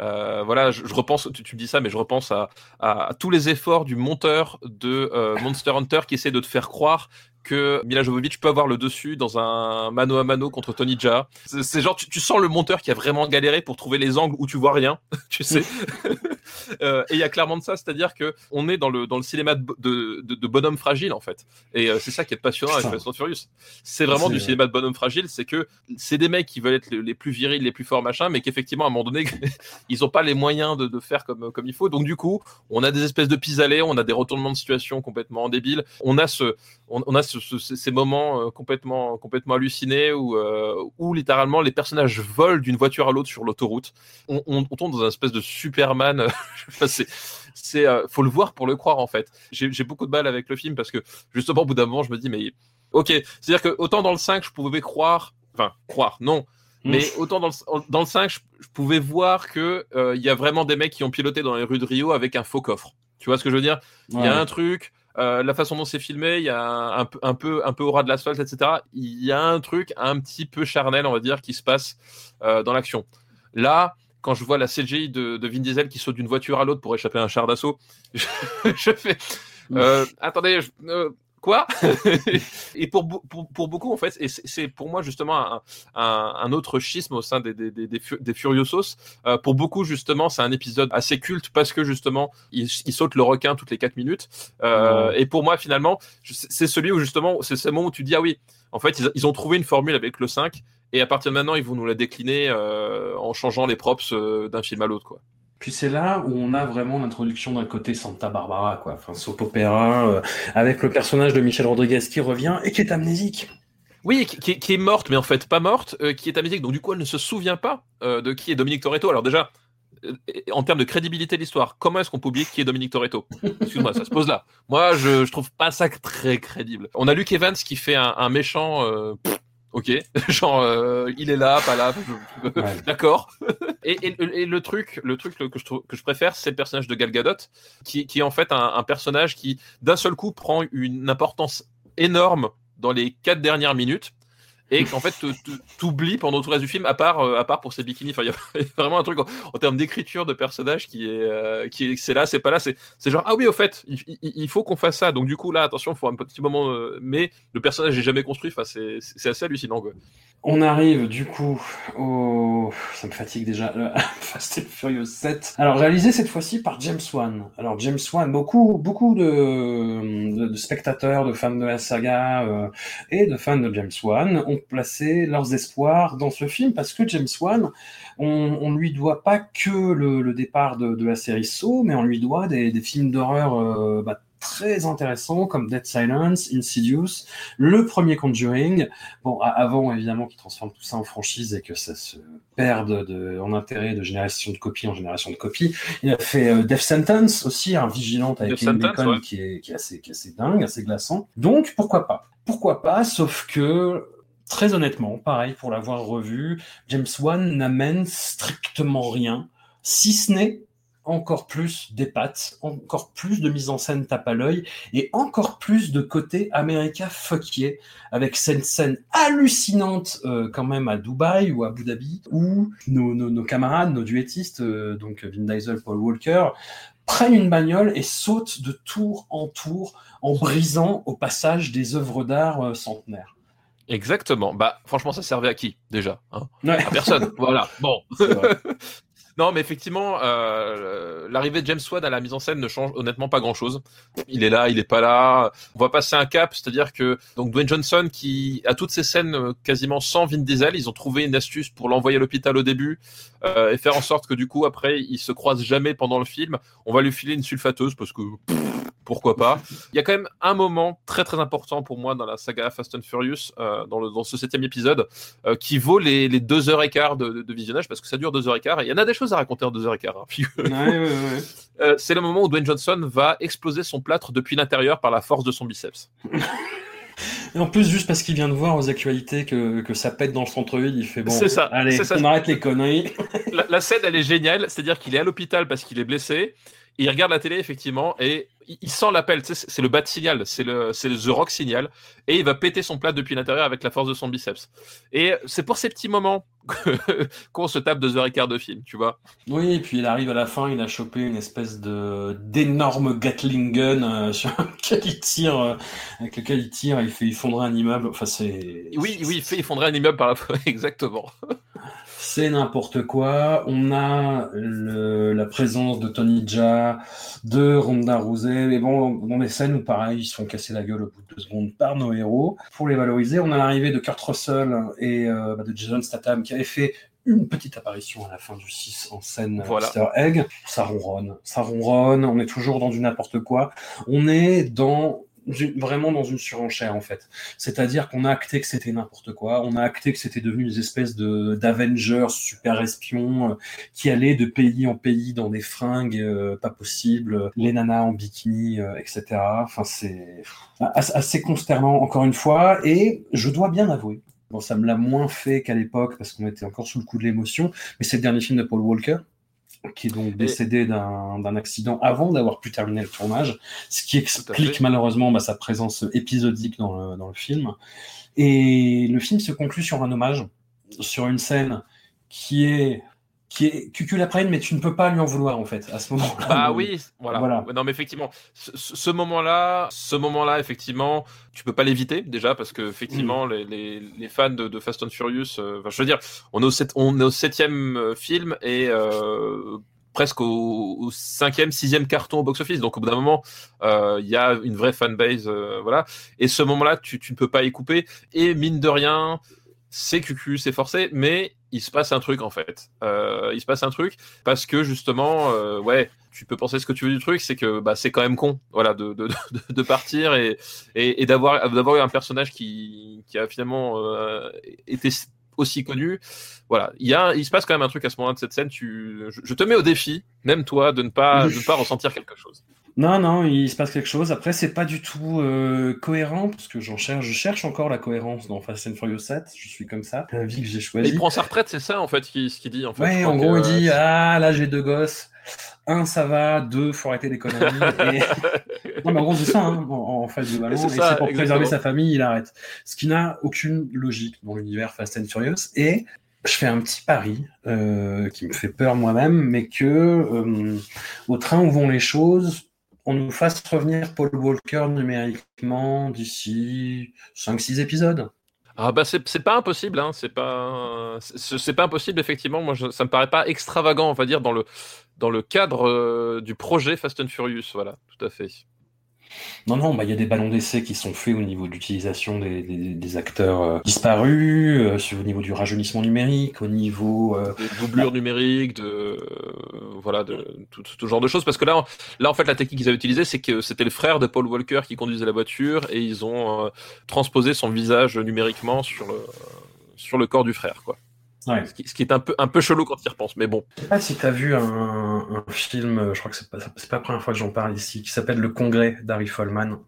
Euh, voilà, je, repense, tu, tu, me dis ça, mais je repense à, à, tous les efforts du monteur de Monster Hunter qui essaie de te faire croire que Mila Jovovich peut avoir le dessus dans un mano à mano contre Tony Jaa. C'est genre, tu, sens le monteur qui a vraiment galéré pour trouver les angles où tu vois rien, (laughs) tu sais. (laughs) Euh, et il y a clairement de ça, c'est-à-dire que on est dans le dans le cinéma de, de, bonhomme fragile en fait. Et euh, c'est ça qui est passionnant avec. Fast and Furious. C'est vraiment du cinéma de bonhomme fragile, c'est que c'est des mecs qui veulent être les, les plus virils, les plus forts machin, mais qu'effectivement à un moment donné (laughs) ils ont pas les moyens de, de faire comme comme il faut. Donc du coup, on a des espèces de pis-aller, on a des retournements de situation complètement débiles. On a ce on, on a ce- ce- ces moments euh, complètement complètement hallucinés où euh, où littéralement les personnages volent d'une voiture à l'autre sur l'autoroute. On, on, on tombe dans un espèce de Superman. (laughs) Enfin, c'est c'est euh, faut le voir pour le croire en fait. J'ai j'ai beaucoup de mal avec le film parce que justement au bout d'un moment je me dis mais ok c'est à dire que autant dans le 5 je pouvais croire enfin croire non mais autant dans le, dans le 5 je, je pouvais voir que euh, il y a vraiment des mecs qui ont piloté dans les rues de Rio avec un faux coffre. Tu vois ce que je veux dire? Il y a un truc, euh, la façon dont c'est filmé, il y a un, un peu, un peu, au ras de l'asphalte, etc. Il y a un truc un petit peu charnel, on va dire, qui se passe euh, dans l'action. Là, quand je vois la CGI de, de Vin Diesel qui saute d'une voiture à l'autre pour échapper à un char d'assaut, (laughs) je, je fais, euh, attendez, je- quoi? (laughs) Et pour, pour, pour beaucoup, en fait, et c'est pour moi justement un, un, un autre schisme au sein des, des, des, des, Fu- des Furiosos. Euh, pour beaucoup, justement, c'est un épisode assez culte parce que justement, il, il saute le requin toutes les 4 minutes. Euh, Et pour moi, finalement, c'est c'est celui où justement, c'est ce moment où tu dis, ah oui, en fait, ils, ils ont trouvé une formule avec le 5. Et à partir de maintenant, ils vont nous la décliner euh, en changeant les props euh, d'un film à l'autre, quoi. Puis c'est là où on a vraiment l'introduction d'un côté Santa Barbara, quoi, enfin soap opéra, euh, avec le personnage de Michel Rodriguez qui revient et qui est amnésique. Oui, qui, est morte, mais en fait pas morte, euh, qui est amnésique. Donc du coup, elle ne se souvient pas euh, de qui est Dominique Toretto. Alors déjà, en termes de crédibilité de l'histoire, comment est-ce qu'on peut qui est Dominique Toretto? Excuse-moi, ça se pose là. Moi, je, trouve pas ça très crédible. On a Luke Evans qui fait un, méchant. Ok, (laughs) genre euh, il est là, pas là, je- Ouais. (laughs) d'accord. (laughs) Et, et- et le truc, le truc que je, trouve- que je préfère, c'est le personnage de Gal Gadot, qui, qui est en fait un, un personnage qui d'un seul coup prend une importance énorme dans les quatre dernières minutes et qu'en fait t'oublies pendant tout le reste du film à part euh, à part pour ses bikinis enfin il y a (laughs) vraiment un truc en, termes d'écriture de personnage qui est euh, qui est c'est là c'est pas là c'est genre ah oui au fait il, faut qu'on fasse ça donc du coup là attention faut un petit moment euh, mais le personnage est jamais construit enfin c'est assez hallucinant. On arrive du coup au... Ça me fatigue déjà, le (laughs) Fast and Furious 7. Alors réalisé cette fois-ci par James Wan. Alors James Wan, beaucoup, beaucoup de, spectateurs, de fans de la saga euh, et de fans de James Wan ont placé leurs espoirs dans ce film parce que James Wan, on, on lui doit pas que le, le départ de, de la série Saw, mais on lui doit des, des films d'horreur euh, bah, très intéressants comme Dead Silence, Insidious, le premier Conjuring, Bon, avant évidemment qu'ils transforment tout ça en franchise et que ça se perde de, en intérêt de génération de copie en génération de copie. Il a fait euh, Death Sentence aussi, un vigilante avec Death Kevin Sentence, Bacon ouais. qui, est, qui, est assez, qui est assez dingue, assez glaçant. Donc pourquoi pas? Pourquoi pas? Sauf que très honnêtement, pareil pour l'avoir revu, James Wan n'amène strictement rien, si ce n'est encore plus des pattes, encore plus de mise en scène tape à l'œil et encore plus de côté America fuckier avec cette scène hallucinante euh, quand même à Dubaï ou à Abu Dhabi où nos camarades, nos duettistes, euh, donc Vin Diesel, Paul Walker, prennent une bagnole et sautent de tour en tour en brisant au passage des œuvres d'art euh, centenaires. Exactement. Bah franchement ça servait à qui déjà hein? Ouais. À personne. (laughs) voilà. Bon. (laughs) Non, mais effectivement, euh, l'arrivée de James Wan à la mise en scène ne change honnêtement pas grand-chose. Il est là, il est pas là. On va passer un cap, c'est-à-dire que donc Dwayne Johnson, qui a toutes ces scènes euh, quasiment sans Vin Diesel, ils ont trouvé une astuce pour l'envoyer à l'hôpital au début euh, et faire en sorte que du coup après il se croise jamais pendant le film. On va lui filer une sulfateuse parce que pff, pourquoi pas. Il y a quand même un moment très très important pour moi dans la saga Fast and Furious, euh, dans, le, dans ce septième épisode, euh, qui vaut les, les deux heures et quart de, de- de visionnage parce que ça dure deux heures et quart et il y en a des choses à raconter en deux heures et quart. hein. Ouais, ouais, ouais. Euh, c'est le moment où Dwayne Johnson va exploser son plâtre depuis l'intérieur par la force de son biceps. Et en plus, juste parce qu'il vient de voir aux actualités que, que ça pète dans le centre-ville, il fait bon, C'est ça, allez, c'est ça. on arrête les conneries. La, la scène, elle est géniale, c'est-à-dire qu'il est à l'hôpital parce qu'il est blessé. Et il regarde la télé effectivement et il, il sent l'appel. C'est- le bat signal, c'est le, le The Rock signal et il va péter son plâtre depuis l'intérieur avec la force de son biceps. Et c'est pour ces petits moments (laughs) qu'on se tape deux heures et quart de film, tu vois. Oui, et puis il arrive à la fin, il a chopé une espèce de d'énorme Gatling gun euh, (laughs) sur lequel il tire, euh, avec lequel il tire, il fait effondrer un immeuble. Enfin, c'est. Oui, oui, il fait effondrer un immeuble par la fois, (laughs) exactement. C'est n'importe quoi. On a le, la présence de Tony Jaa, de Ronda Rousey, mais bon, dans des scènes où pareil, ils se font casser la gueule au bout de deux secondes par nos héros. Pour les valoriser, on a l'arrivée de Kurt Russell et euh, bah, de Jason Statham qui avait fait une petite apparition à la fin du 6 en scène Voilà. Easter Egg. Ça ronronne, ça ronronne, on est toujours dans du n'importe quoi. On est dans vraiment dans une surenchère en fait. C'est-à-dire qu'on a acté que c'était n'importe quoi, on a acté que c'était devenu des espèces de d'Avengers super espions euh, qui allaient de pays en pays dans des fringues euh, pas possibles, les nanas en bikini, euh, etc. Enfin c'est assez consternant encore une fois et je dois bien avouer Bon, ça me l'a moins fait qu'à l'époque parce qu'on était encore sous le coup de l'émotion, mais c'est le dernier film de Paul Walker qui est donc décédé d'un accident avant d'avoir pu terminer le tournage, ce qui explique malheureusement bah, sa présence épisodique dans le, dans le film. Et le film se conclut sur un hommage, sur une scène qui est qui est cuculaprenne, mais tu ne peux pas lui en vouloir en fait à ce moment-là. Bah Donc, oui, voilà. Voilà. Non, mais effectivement, ce, moment-là, ce moment-là, effectivement, tu peux pas l'éviter déjà parce que Mm. effectivement, les, les, les fans de, de Fast and Furious, euh, je veux dire, on est au, sept- on est au septième euh, film et euh, presque au, au cinquième, sixième carton au box-office. Donc au bout d'un moment, euh, il y a une vraie fanbase, voilà. Et ce moment-là, tu, tu ne peux pas y couper. Et mine de rien, c'est cucu, c'est forcé, mais il se passe un truc en fait. Euh, il se passe un truc parce que justement, euh, ouais, tu peux penser ce que tu veux du truc, c'est que bah, c'est quand même con, voilà, de, de, de, partir et, et, et d'avoir d'avoir eu un personnage qui, qui a finalement euh, été aussi connu. Voilà, il y a, il se passe quand même un truc à ce moment-là de cette scène. Tu, je, je te mets au défi, même toi, de ne pas, de ne pas ressentir quelque chose. Non, non, il se passe quelque chose. Après, c'est pas du tout euh, cohérent, parce que j'en cherche, je cherche encore la cohérence dans Fast and Furious 7. Je suis comme ça, la vie que j'ai choisie. il prend sa retraite, c'est ça en fait, qui, ce qu'il dit en fait. Ouais, en que, gros, il euh, dit Ah, là, j'ai deux gosses. Un, ça va. Deux, faut arrêter les conneries. (laughs) Et... non, mais en gros, c'est ça, hein, en, en fait, globalement. Et c'est pour préserver sa famille, il arrête. Ce qui n'a aucune logique dans l'univers Fast and Furious. Et je fais un petit pari euh, qui me fait peur moi-même, mais que euh, au train où vont les choses, on nous fasse revenir Paul Walker numériquement d'ici 5-6 épisodes. Ah bah c'est pas impossible, hein, c'est pas c'est pas impossible effectivement. Moi ça me paraît pas extravagant, on va dire dans le dans le cadre euh, du projet Fast and Furious, voilà, tout à fait. Non, non, bah, il y a des ballons d'essai qui sont faits au niveau de l'utilisation des, des- des acteurs euh, disparus, euh, sur- au niveau du rajeunissement numérique, au niveau... euh, Des doublures numériques, de euh, voilà, de tout, tout genre de choses. Parce que là, en- là en fait la technique qu'ils avaient utilisée, c'est que c'était le frère de Paul Walker qui conduisait la voiture et ils ont transposé son visage numériquement sur le sur le corps du frère, quoi. Ouais. Ce qui, ce qui est un peu un peu chelou quand tu y repenses, mais bon. Je sais pas si tu as vu un, un film, euh, je crois que c'est pas, pas la première fois que j'en parle ici, qui s'appelle Le Congrès d'Harry Folman,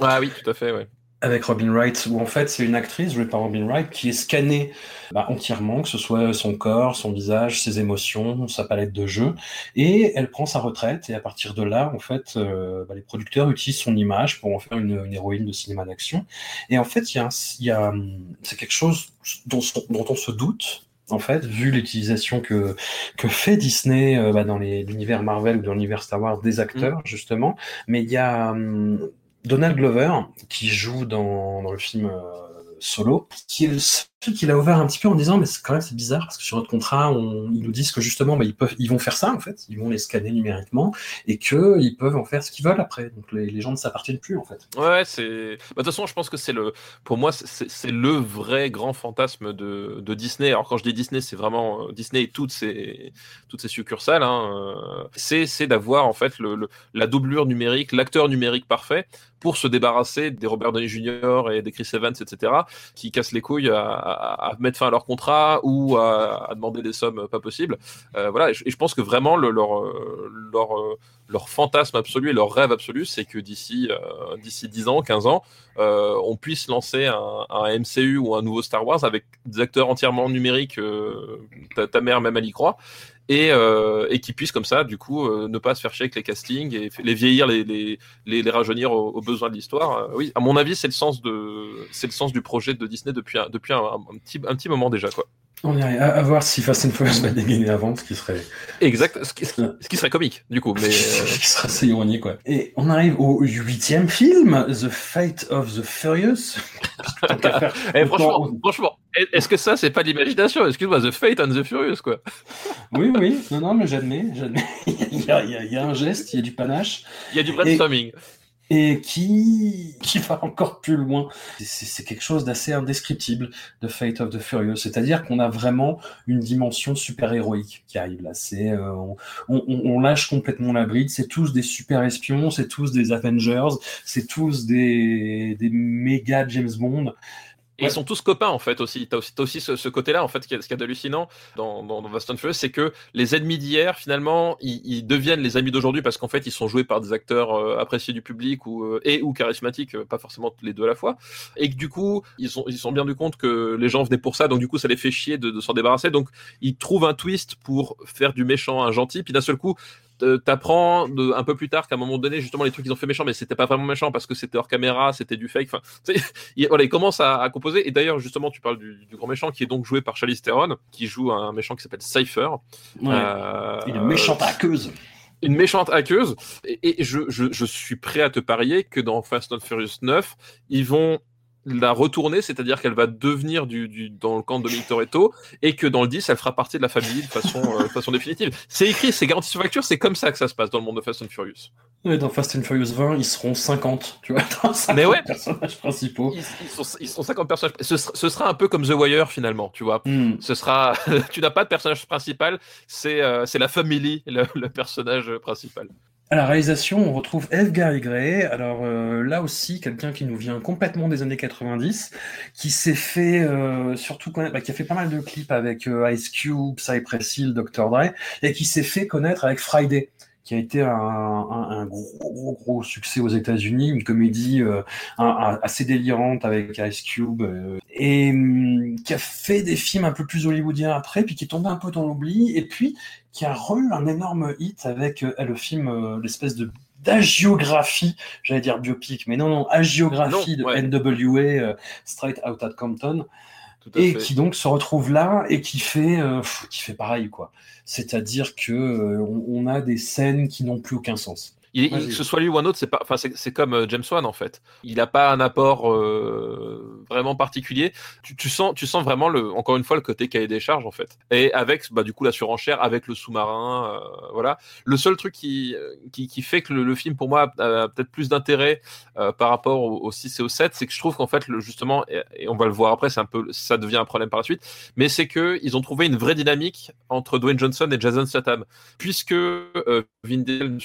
Ah oui, tout à fait, ouais. avec Robin Wright, où en fait c'est une actrice jouée par Robin Wright qui est scannée bah, entièrement, que ce soit son corps, son visage, ses émotions, sa palette de jeu, et elle prend sa retraite, et à partir de là, en fait, euh, bah, les producteurs utilisent son image pour en faire une, une héroïne de cinéma d'action. Et en fait, il y a, hum, c'est quelque chose dont, dont on se doute, en fait, vu l'utilisation que, que fait Disney euh, bah, dans l'univers Marvel ou dans l'univers Star Wars des acteurs, justement. Mais il y a hum, Donald Glover qui joue dans, dans le film euh, Solo, qui est le seul qu'il a ouvert un petit peu en disant mais c'est quand même c'est bizarre parce que sur notre contrat on, ils nous disent que justement bah, ils peuvent ils vont faire ça en fait ils vont les scanner numériquement et que ils peuvent en faire ce qu'ils veulent après donc les, les gens ne s'appartiennent plus en fait Ouais, c'est. bah, De toute façon, je pense que c'est le. Pour moi, c'est- le vrai grand fantasme de, de Disney. Alors, quand je dis Disney, c'est vraiment euh, Disney et toutes ses, toutes ses succursales. Hein. euh, C'est d'avoir, en fait, le, la doublure numérique, l'acteur numérique parfait pour se débarrasser des Robert Downey Jr. et des Chris Evans, etc., qui cassent les couilles à- à mettre fin à leur contrat ou à, demander des sommes pas possibles. Euh, voilà, et je, pense que vraiment, le- leur, euh, leur, euh, leur fantasme absolu et leur rêve absolu, c'est que d'ici d'ici 10 ans, 15 ans, on puisse lancer un, MCU ou un nouveau Star Wars avec des acteurs entièrement numériques, ta mère même elle y croit, et, euh, et qui puissent comme ça, du coup, euh, ne pas se faire chier avec les castings et les vieillir, les, les, les, rajeunir aux, besoins de l'histoire. Euh, oui, à mon avis, c'est le sens de c'est le sens du projet de Disney depuis un, depuis un petit un petit moment déjà quoi. On irait à, à voir si Fast and Furious va dégainer avant, ce qui serait, Exact, ce qui, ce qui serait comique, du coup. Mais euh, (laughs) ce qui serait assez ironique, quoi. Et on arrive au huitième film, The Fate of the Furious. (laughs) Faire, eh, franchement, franchement, est-ce que ça, c'est pas de l'imagination? Excuse-moi, The Fate and the Furious, quoi. (laughs) Oui, oui, non, non, mais j'admets, j'admets. il, y a, il y a- il y a un geste, il y a du panache. Il y a du brainstorming. et qui, (laughs) qui va encore plus loin. C'est quelque chose d'assez indescriptible de Fate of the Furious, c'est-à-dire qu'on a vraiment une dimension super-héroïque qui arrive là. C'est euh, on, on- on lâche complètement la bride, c'est tous des super espions, c'est tous des Avengers, c'est tous des, des méga James Bond. Et ils sont tous copains en fait aussi. T'as aussi, aussi ce, ce côté-là en fait, ce qui est, hallucinant dans, dans, dans Fast and Furious, c'est que les ennemis d'hier finalement, ils, ils deviennent les amis d'aujourd'hui parce qu'en fait, ils sont joués par des acteurs euh, appréciés du public ou euh, et ou charismatiques, euh, pas forcément les deux à la fois. Et que du coup, ils sont ils sont bien du compte que les gens venaient pour ça, donc du coup, ça les fait chier de, de s'en débarrasser. Donc, ils trouvent un twist pour faire du méchant un gentil. Puis d'un seul coup, t'apprends de- un peu plus tard qu'à un moment donné, justement, les trucs qu'ils ont fait méchant, mais c'était pas vraiment méchant parce que c'était hors caméra, c'était du fake. Enfin, (laughs) il, voilà, il commence à, à composer. Et d'ailleurs, justement, tu parles du, du grand méchant qui est donc joué par Charlize Theron, qui joue un méchant qui s'appelle Cypher. Ouais. Euh, Une méchante hackeuse. une méchante hackeuse. Et, et je, je, je suis prêt à te parier que dans Fast and Furious 9, ils vont la retourner, c'est-à-dire qu'elle va devenir du, du, dans le camp de Dominic Toretto, et que dans le 10, elle fera partie de la famille de façon, euh, de façon définitive. C'est écrit, c'est garanti sur facture, c'est comme ça que ça se passe dans le monde de Fast and Furious. Ouais, dans Fast and Furious 20, ils seront 50, tu vois, dans 50 Mais ouais. personnages principaux. Ils, ils sont, ils sont 50 personnages. Ce sera, ce sera un peu comme The Wire finalement, tu vois. Hmm. Ce sera, (laughs) tu n'as pas de personnage principal, c'est euh, c'est la famille, le, le personnage principal. À la réalisation, on retrouve F. Gary. Alors euh, là aussi, quelqu'un qui nous vient complètement des années 90, qui s'est fait euh, surtout connaître, bah, qui a fait pas mal de clips avec euh, Ice Cube, Cypress Hill, Dr. Dre, et qui s'est fait connaître avec Friday qui a été un, un, un gros, gros, gros succès aux États-Unis, une comédie euh, un- assez délirante avec Ice Cube, euh, et hum, qui a fait des films un peu plus hollywoodiens après, puis qui est tombé un peu dans l'oubli, et puis qui a eu un énorme hit avec euh, le film, l'espèce de d'agiographie, j'allais dire biopic, mais non, non, agiographie Non, de. NWA, Straight Outta Compton, et fait. qui donc se retrouve là et qui fait, euh, pff, qui fait pareil, quoi. C'est-à-dire que euh, on, on a des scènes qui n'ont plus aucun sens. Il, il- que ce soit lui ou un autre, c'est pas, enfin, c'est comme euh, James Wan en fait. Il n'a pas un apport euh, vraiment particulier. Tu, tu sens, tu sens vraiment le, encore une fois, le côté cahier des charges en fait. Et avec, bah, du coup, la surenchère, avec le sous-marin, euh, voilà. Le seul truc qui, qui, qui fait que le, le film, pour moi, a, a peut-être plus d'intérêt euh, par rapport au, au 6 et au 7, c'est que je trouve qu'en fait, le, justement, et, et on va le voir après, c'est un peu, ça devient un problème par la suite, mais c'est que ils ont trouvé une vraie dynamique entre Dwayne Johnson et Jason Statham, puisque Vin Diesel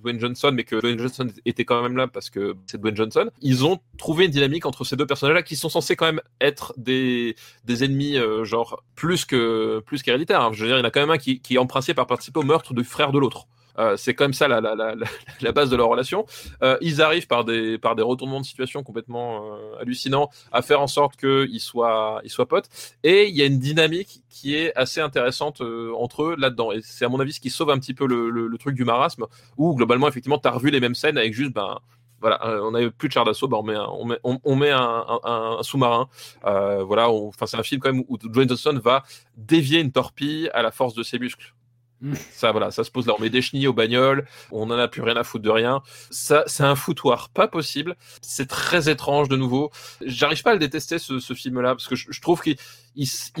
Dwayne Johnson, mais que Dwayne Johnson était quand même là parce que c'est Dwayne Johnson. Ils ont trouvé une dynamique entre ces deux personnages-là qui sont censés quand même être des, des ennemis, euh, genre plus que plus qu'héréditaires. hein. Je veux dire, il y en a quand même un qui, qui en principe a participé au meurtre du frère de l'autre. Euh, c'est quand même ça (laughs) la, base de leur relation. Euh, ils arrivent par des, retournements de situation complètement euh, hallucinants à faire en sorte qu'ils soient, potes. Et il y a une dynamique qui est assez intéressante euh, entre eux là-dedans. Et c'est à mon avis ce qui sauve un petit peu le, truc du marasme, où globalement, effectivement, tu as revu les mêmes scènes avec juste, ben, voilà, on n'avait plus de char d'assaut, ben on met un, sous-marin. Voilà, c'est un film quand même où Dwayne Johnson va dévier une torpille à la force de ses muscles. Mm. Ça, voilà, ça se pose là. On met des chenilles aux bagnoles, on n'en a plus rien à foutre de rien. Ça, c'est un foutoir pas possible. C'est très étrange de nouveau. J'arrive pas à le détester ce, film-là parce que je, trouve qu'il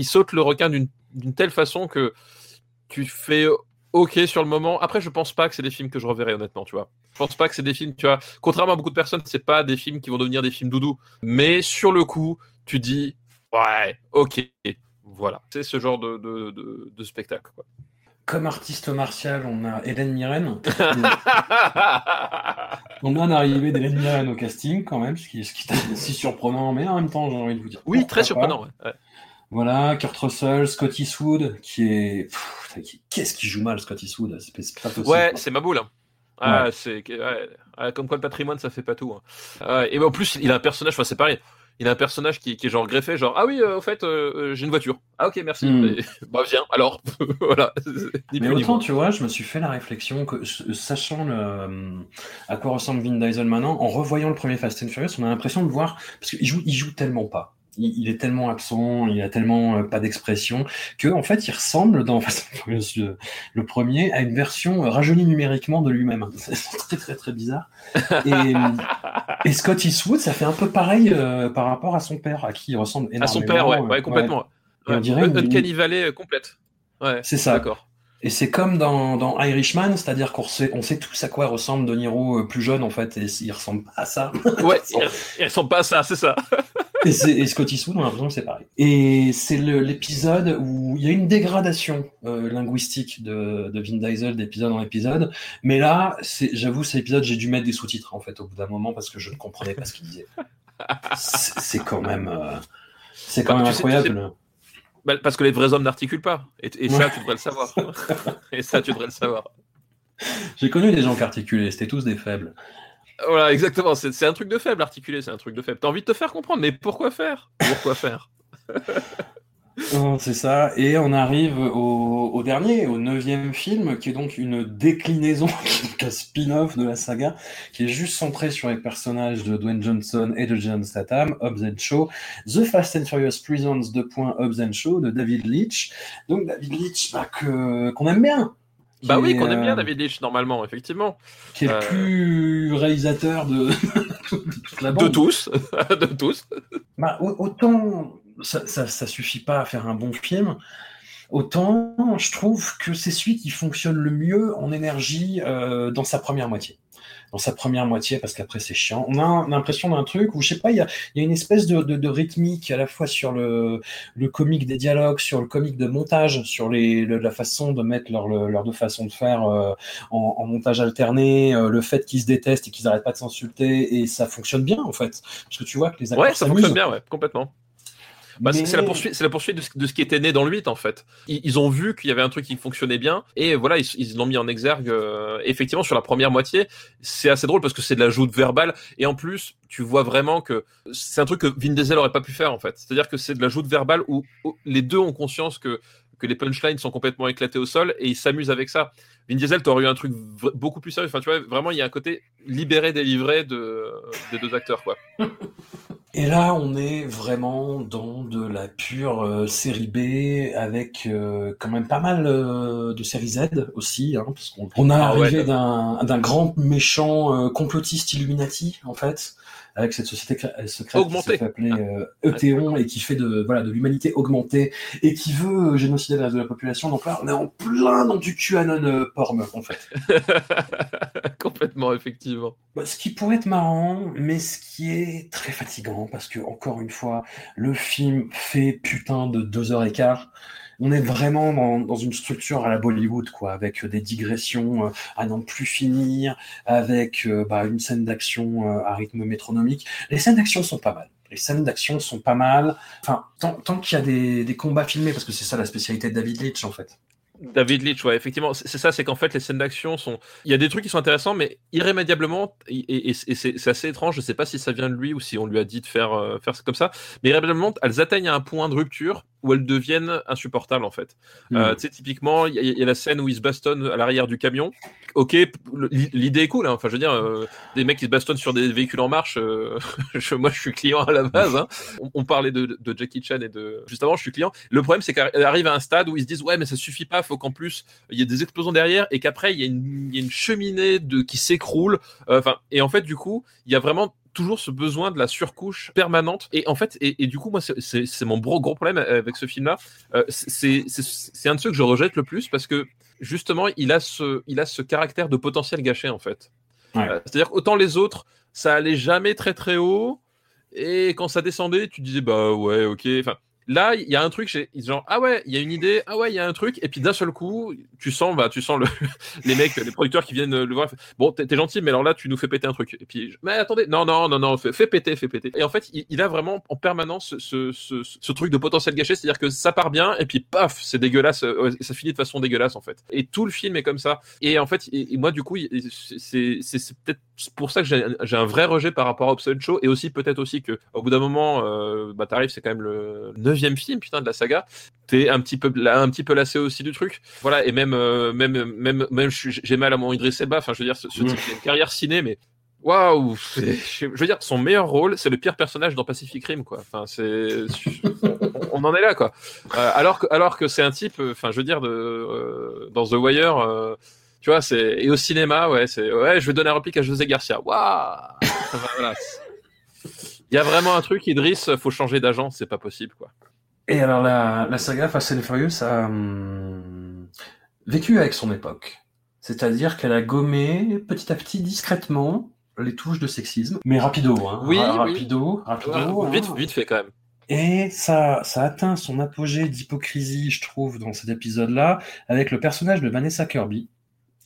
saute le requin d'une telle façon que tu fais ok sur le moment. Après, je pense pas que c'est des films que je reverrai honnêtement, tu vois. Je pense pas que c'est des films, tu vois. Contrairement à beaucoup de personnes, c'est pas des films qui vont devenir des films doudou. Mais sur le coup, tu dis ouais, ok, voilà. C'est ce genre de, de, spectacle. Comme artiste martial, on a Hélène Mirren. (laughs) on a un arrivé d'Hélène Mirren au casting, quand même, ce qui, ce qui est assez surprenant, mais en même temps, j'ai envie de vous dire. oui, très surprenant. Ouais. Ouais. Voilà, Kurt Russell, Scott Eastwood, qui est. Qu'est-ce qui joue mal, Scott Eastwood C'est c'est pas possible. Ouais, c'est ma boule. hein. Ah, ouais, comme quoi le patrimoine ça fait pas tout. hein. Et en plus il a un personnage, enfin c'est pareil. Il a un personnage qui, qui est genre greffé, genre ah oui, euh, au fait euh, euh, j'ai une voiture. Ah ok merci. Et, (laughs) bah viens alors. (laughs) voilà. (laughs) Mais autant, tu vois, je me suis fait la réflexion que, sachant le, à quoi ressemble Vin Diesel maintenant, en revoyant le premier Fast and Furious, on a l'impression de voir, parce qu'il joue, il joue tellement pas. Il, il est tellement absent, il a tellement euh, pas d'expression que en fait, il ressemble dans (laughs) le, premier à une version euh, rajeunie numériquement de lui-même. (laughs) C'est très très très bizarre. Et, et Scott Eastwood, ça fait un peu pareil euh, par rapport à son père, à qui il ressemble À énormément. son père, ouais, euh, ouais, complètement. Et on Ouais. dirait une- euh, complète. Ouais, C'est ça. D'accord. Et c'est comme dans, dans Irishman, c'est-à-dire qu'on sait, on sait tous à quoi ressemble De Niro euh, plus jeune en fait, et il ressemble pas à ça. Ouais, (laughs) ils ressemblent pas à ça, c'est ça. Et, c'est- et Scott Eastwood, on a l'impression que c'est pareil. Et c'est l'épisode où il y a une dégradation euh, linguistique de, de Vin Diesel d'épisode en épisode. Mais là, c'est- j'avoue, cet épisode, j'ai dû mettre des sous-titres en fait au bout d'un moment parce que je ne comprenais pas ce qu'il disait. C'est quand même, euh, c'est quand Bah, même tu sais- tu sais- incroyable. Bah, parce que les vrais hommes n'articulent pas. Et, et ça, tu devrais le savoir. (laughs) et ça, tu devrais le savoir. J'ai connu des gens qui articulaient, c'était tous des faibles. Voilà, exactement. C'est un truc de faible, articuler, c'est un truc de faible. T'as envie de te faire comprendre, mais pourquoi faire? Pourquoi faire? (laughs) C'est ça. Et on arrive au, dernier, au neuvième film, qui est donc une déclinaison, (laughs) un spin-off de la saga, qui est juste centré sur les personnages de Dwayne Johnson et de John Statham, Hobbs and Shaw, The Fast and Furious Prisons 2. Hobbs and Shaw de David Leitch. Donc David Leitch, bah, qu'on aime bien. Bah oui, qu'on aime bien euh, David Leitch, normalement, effectivement. Qui est Euh, le plus réalisateur de, (laughs) de toute la De bande. tous. (laughs) de tous. Bah, au- autant ça, ça, ça suffit pas à faire un bon film, autant je trouve que c'est celui qui fonctionne le mieux en énergie euh, dans sa première moitié. Dans sa première moitié, parce qu'après c'est chiant. On a l'impression d'un truc où, je sais pas, il y a, il y a une espèce de, de, de rythmique à la fois sur le, le comique des dialogues, sur le comique de montage, sur les, le- la façon de mettre leur, leur deux façons de faire euh, en, en montage alterné, euh, le fait qu'ils se détestent et qu'ils n'arrêtent pas de s'insulter, et ça fonctionne bien en fait. Parce que tu vois que les acteurs Ouais, ça fonctionne bien, ouais, complètement. Bah, c'est- Mais- C'est la poursuite, c'est la poursuite de ce, de ce qui était né dans le 8 en fait. Ils, ils ont vu qu'il y avait un truc qui fonctionnait bien et voilà ils l'ont mis en exergue. euh, effectivement sur la première moitié, c'est assez drôle parce que c'est de la joute verbale et en plus tu vois vraiment que c'est un truc que Vin Diesel aurait pas pu faire en fait. C'est-à-dire que c'est de la joute verbale où, où les deux ont conscience que que les punchlines sont complètement éclatés au sol et ils s'amusent avec ça. Vin Diesel, t'aurais eu un truc beaucoup plus sérieux. Enfin, tu vois, vraiment, il y a un côté libéré, délivré de, des deux acteurs, quoi. (laughs) Et là, on est vraiment dans de la pure euh, série B, avec euh, quand même pas mal euh, de série Z aussi, hein, parce qu'on on a Ah arrivé d'un grand méchant complotiste Illuminati, en fait, avec cette société cla- secrète qui se fait appeler euh, et qui fait de voilà de l'humanité augmentée et qui veut euh, génocider le reste de la population. Donc là, on est en plein dans du QAnon euh, porn, en fait. (laughs) Complètement, effectivement. Bah, ce qui pourrait être marrant, mais ce qui est très fatigant, parce que, encore une fois, le film fait putain de deux heures et quart. On est vraiment dans, dans une structure à la Bollywood, quoi, avec des digressions euh, à n'en plus finir, avec euh, bah, une scène d'action euh, à rythme métronomique. Les scènes d'action sont pas mal. Les scènes d'action sont pas mal. Enfin, tant, tant qu'il y a des, des combats filmés, parce que c'est ça la spécialité de David Leitch, en fait. David Leitch, ouais, effectivement, c'est ça, c'est qu'en fait, les scènes d'action sont. Il y a des trucs qui sont intéressants, mais irrémédiablement, et, c'est assez étrange, je sais pas si ça vient de lui ou si on lui a dit de faire, euh, faire comme ça, mais irrémédiablement, elles atteignent un point de rupture où elles deviennent insupportables, en fait. Euh, tu sais, typiquement, il y, a- il y a la scène où ils se bastonnent à l'arrière du camion. Ok, l'idée est cool, hein. enfin, je veux dire, euh, des mecs qui se bastonnent sur des véhicules en marche, euh, (laughs) je- moi, je suis client à la base. hein. On, on parlait de, de Jackie Chan et de. Juste avant, je suis client. Le problème, c'est qu'elle arrive à un stade où ils se disent, ouais, mais ça suffit pas, faut qu'en plus, il y ait des explosions derrière et qu'après, il y, a une- il y a une cheminée de, qui s'écroule. Enfin, et en fait, du coup, il y a vraiment toujours ce besoin de la surcouche permanente. Et en fait et, et du coup moi c'est- mon gros gros problème avec ce film là c'est un de ceux que je rejette le plus parce que justement il a ce il a ce caractère de potentiel gâché en fait. Ouais. Euh, c'est à dire autant les autres ça allait jamais très très haut. Et quand ça descendait tu disais bah ouais ok. Enfin là il y a un truc j'ai genre ah ouais il y a une idée ah ouais il y a un truc et puis d'un seul coup tu sens bah tu sens le (laughs) les mecs les producteurs qui viennent le voir bon t'es gentil mais alors là tu nous fais péter un truc. Et puis mais attendez non non non non fais, péter fais péter. Et en fait il, a vraiment en permanence ce, ce, truc de potentiel gâché c'est à dire que ça part bien et puis paf c'est dégueulasse euh, ça finit de façon dégueulasse en fait. Et tout le film est comme ça. Et en fait et, moi du coup c'est peut-être pour ça que j'ai un vrai rejet par rapport à Hobson Show et aussi peut-être aussi que au bout d'un moment euh, bah t'arrives c'est quand même le neuvième film putain de la saga t'es un petit peu là, un petit peu lassé aussi du truc voilà et même euh, même même même j'ai mal à mon Idriss Elba enfin je veux dire ce, ce type a une carrière ciné mais Waouh, je veux dire, son meilleur rôle, c'est le pire personnage dans Pacific Rim, quoi. Enfin, c'est, on, en est là, quoi. Euh, alors que, alors que c'est un type, euh, enfin, je veux dire, de, euh, dans The Wire, tu vois, c'est et au cinéma, ouais, c'est, ouais, je vais donner un réplique à José Garcia. Waouh, voilà. Il y a vraiment un truc, Idriss, faut changer d'agent, c'est pas possible, quoi. Et alors, la, la saga Fast and Furious a hum, vécu avec son époque. C'est-à-dire qu'elle a gommé petit à petit, discrètement, les touches de sexisme. Mais rapido, hein. Oui, Ra- oui. rapido, rapido. vite, hein. vite fait quand même. Et ça, ça atteint son apogée d'hypocrisie, je trouve, dans cet épisode-là, avec le personnage de Vanessa Kirby,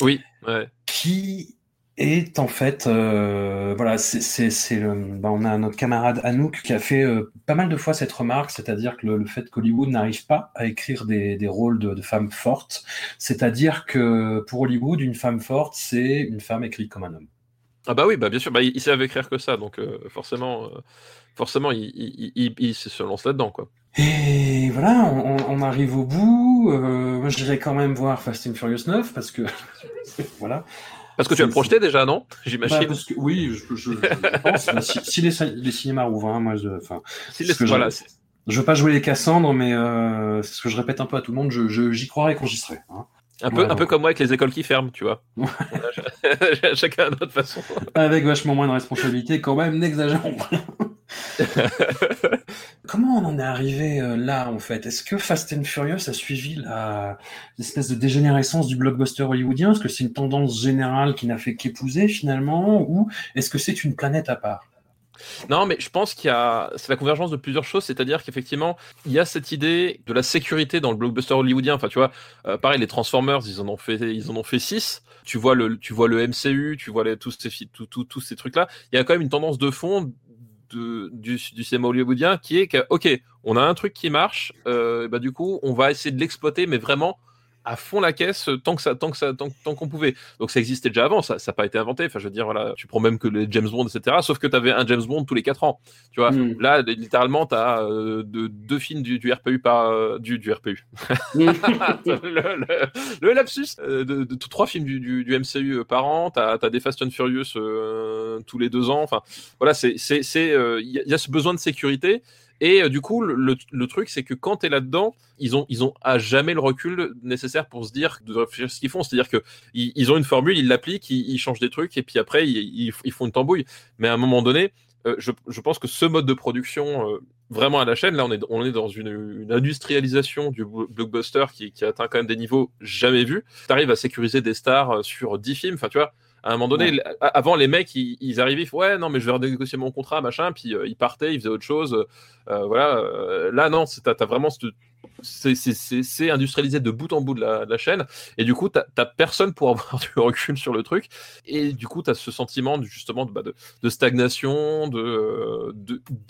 Oui, ouais. qui est en fait, euh, voilà, c'est, bah, on a notre camarade Anouk qui a fait euh, pas mal de fois cette remarque, c'est-à-dire que le, le fait qu'Hollywood n'arrive pas à écrire des, des rôles de, de femmes fortes, c'est-à-dire que pour Hollywood, une femme forte, c'est une femme écrite comme un homme. Ah bah oui, bah bien sûr, bah, il, il savait écrire que ça, donc euh, forcément, forcément, il, il, il, se lance là-dedans, quoi. Et voilà, on, arrive au bout. Moi, je dirais quand même voir Fast and Furious 9 parce que (laughs) voilà. Parce que tu as C'est- projeté déjà, non Bah, J'imagine. parce que, oui, je, je, je- pense. Si, si les, ci- les cinémas ouvrent, hein, moi, je, enfin, Si les- voilà, je veux pas jouer les Cassandres, mais euh, c'est ce que je répète un peu à tout le monde. Je, je- j'y croirais quand j'y serai. Hein. un peu, un peu comme moi avec les écoles qui ferment, tu vois. Ouais. (laughs) Chacun à notre façon. Avec vachement moins de responsabilité, quand même, n'exagérons pas. (laughs) Comment on en est arrivé euh, là, en fait? Est-ce que Fast and Furious a suivi l'espèce de dégénérescence du blockbuster hollywoodien? Est-ce que c'est une tendance générale qui n'a fait qu'épouser finalement? Ou est-ce que c'est une planète à part? Non, mais je pense qu'il y a, c'est la convergence de plusieurs choses, c'est-à-dire qu'effectivement, il y a cette idée de la sécurité dans le blockbuster hollywoodien. Enfin, tu vois, euh, pareil, les Transformers, ils en ont fait, ils en ont fait six. Tu vois le, tu vois le MCU, tu vois tous ces trucs-là. Il y a quand même une tendance de fond du, du cinéma hollywoodien qui est que, ok, on a un truc qui marche, euh, bah du coup, on va essayer de l'exploiter, mais vraiment à fond la caisse euh, tant que ça tant que ça tant, tant qu'on pouvait. Donc ça existait déjà avant ça ça n'a pas été inventé. Enfin je veux dire voilà tu prends même que les James Bond etc sauf que tu avais un James Bond tous les quatre ans. Tu vois Mm. là littéralement tu as deux films du, du RPU par euh, du, du RPU (laughs) le, le- le lapsus. Euh, de, de- trois films du, du, du MCU euh, par an. T'as as des Fast and Furious euh, tous les deux ans. Enfin voilà c'est euh, y, il y a ce besoin de sécurité et euh, du coup, le, truc, c'est que quand tu es là-dedans, ils ont, ils ont à jamais le recul nécessaire pour se dire, de réfléchir ce qu'ils font. C'est-à-dire que ils, ont une formule, ils l'appliquent, ils, changent des trucs, et puis après, ils, font une tambouille. Mais à un moment donné, euh, je, pense que ce mode de production, euh, vraiment à la chaîne, là, on est, on est dans une, industrialisation du blo- blockbuster qui, qui atteint quand même des niveaux jamais vus. Tu arrives à sécuriser des stars sur 10 films, enfin, tu vois. À un moment donné, Ouais. avant les mecs, ils, ils arrivaient, ils font, ouais, non, mais je vais renégocier mon contrat, machin, puis euh, ils partaient, ils faisaient autre chose. Euh, voilà, euh, là non, t'as as vraiment ce- c'est- industrialisé de bout en bout de la, de la chaîne, et du coup t'as t'as personne pour (laughs) avoir du recul sur le truc, et du coup t'as ce sentiment de- justement de, bah, de, de stagnation, de-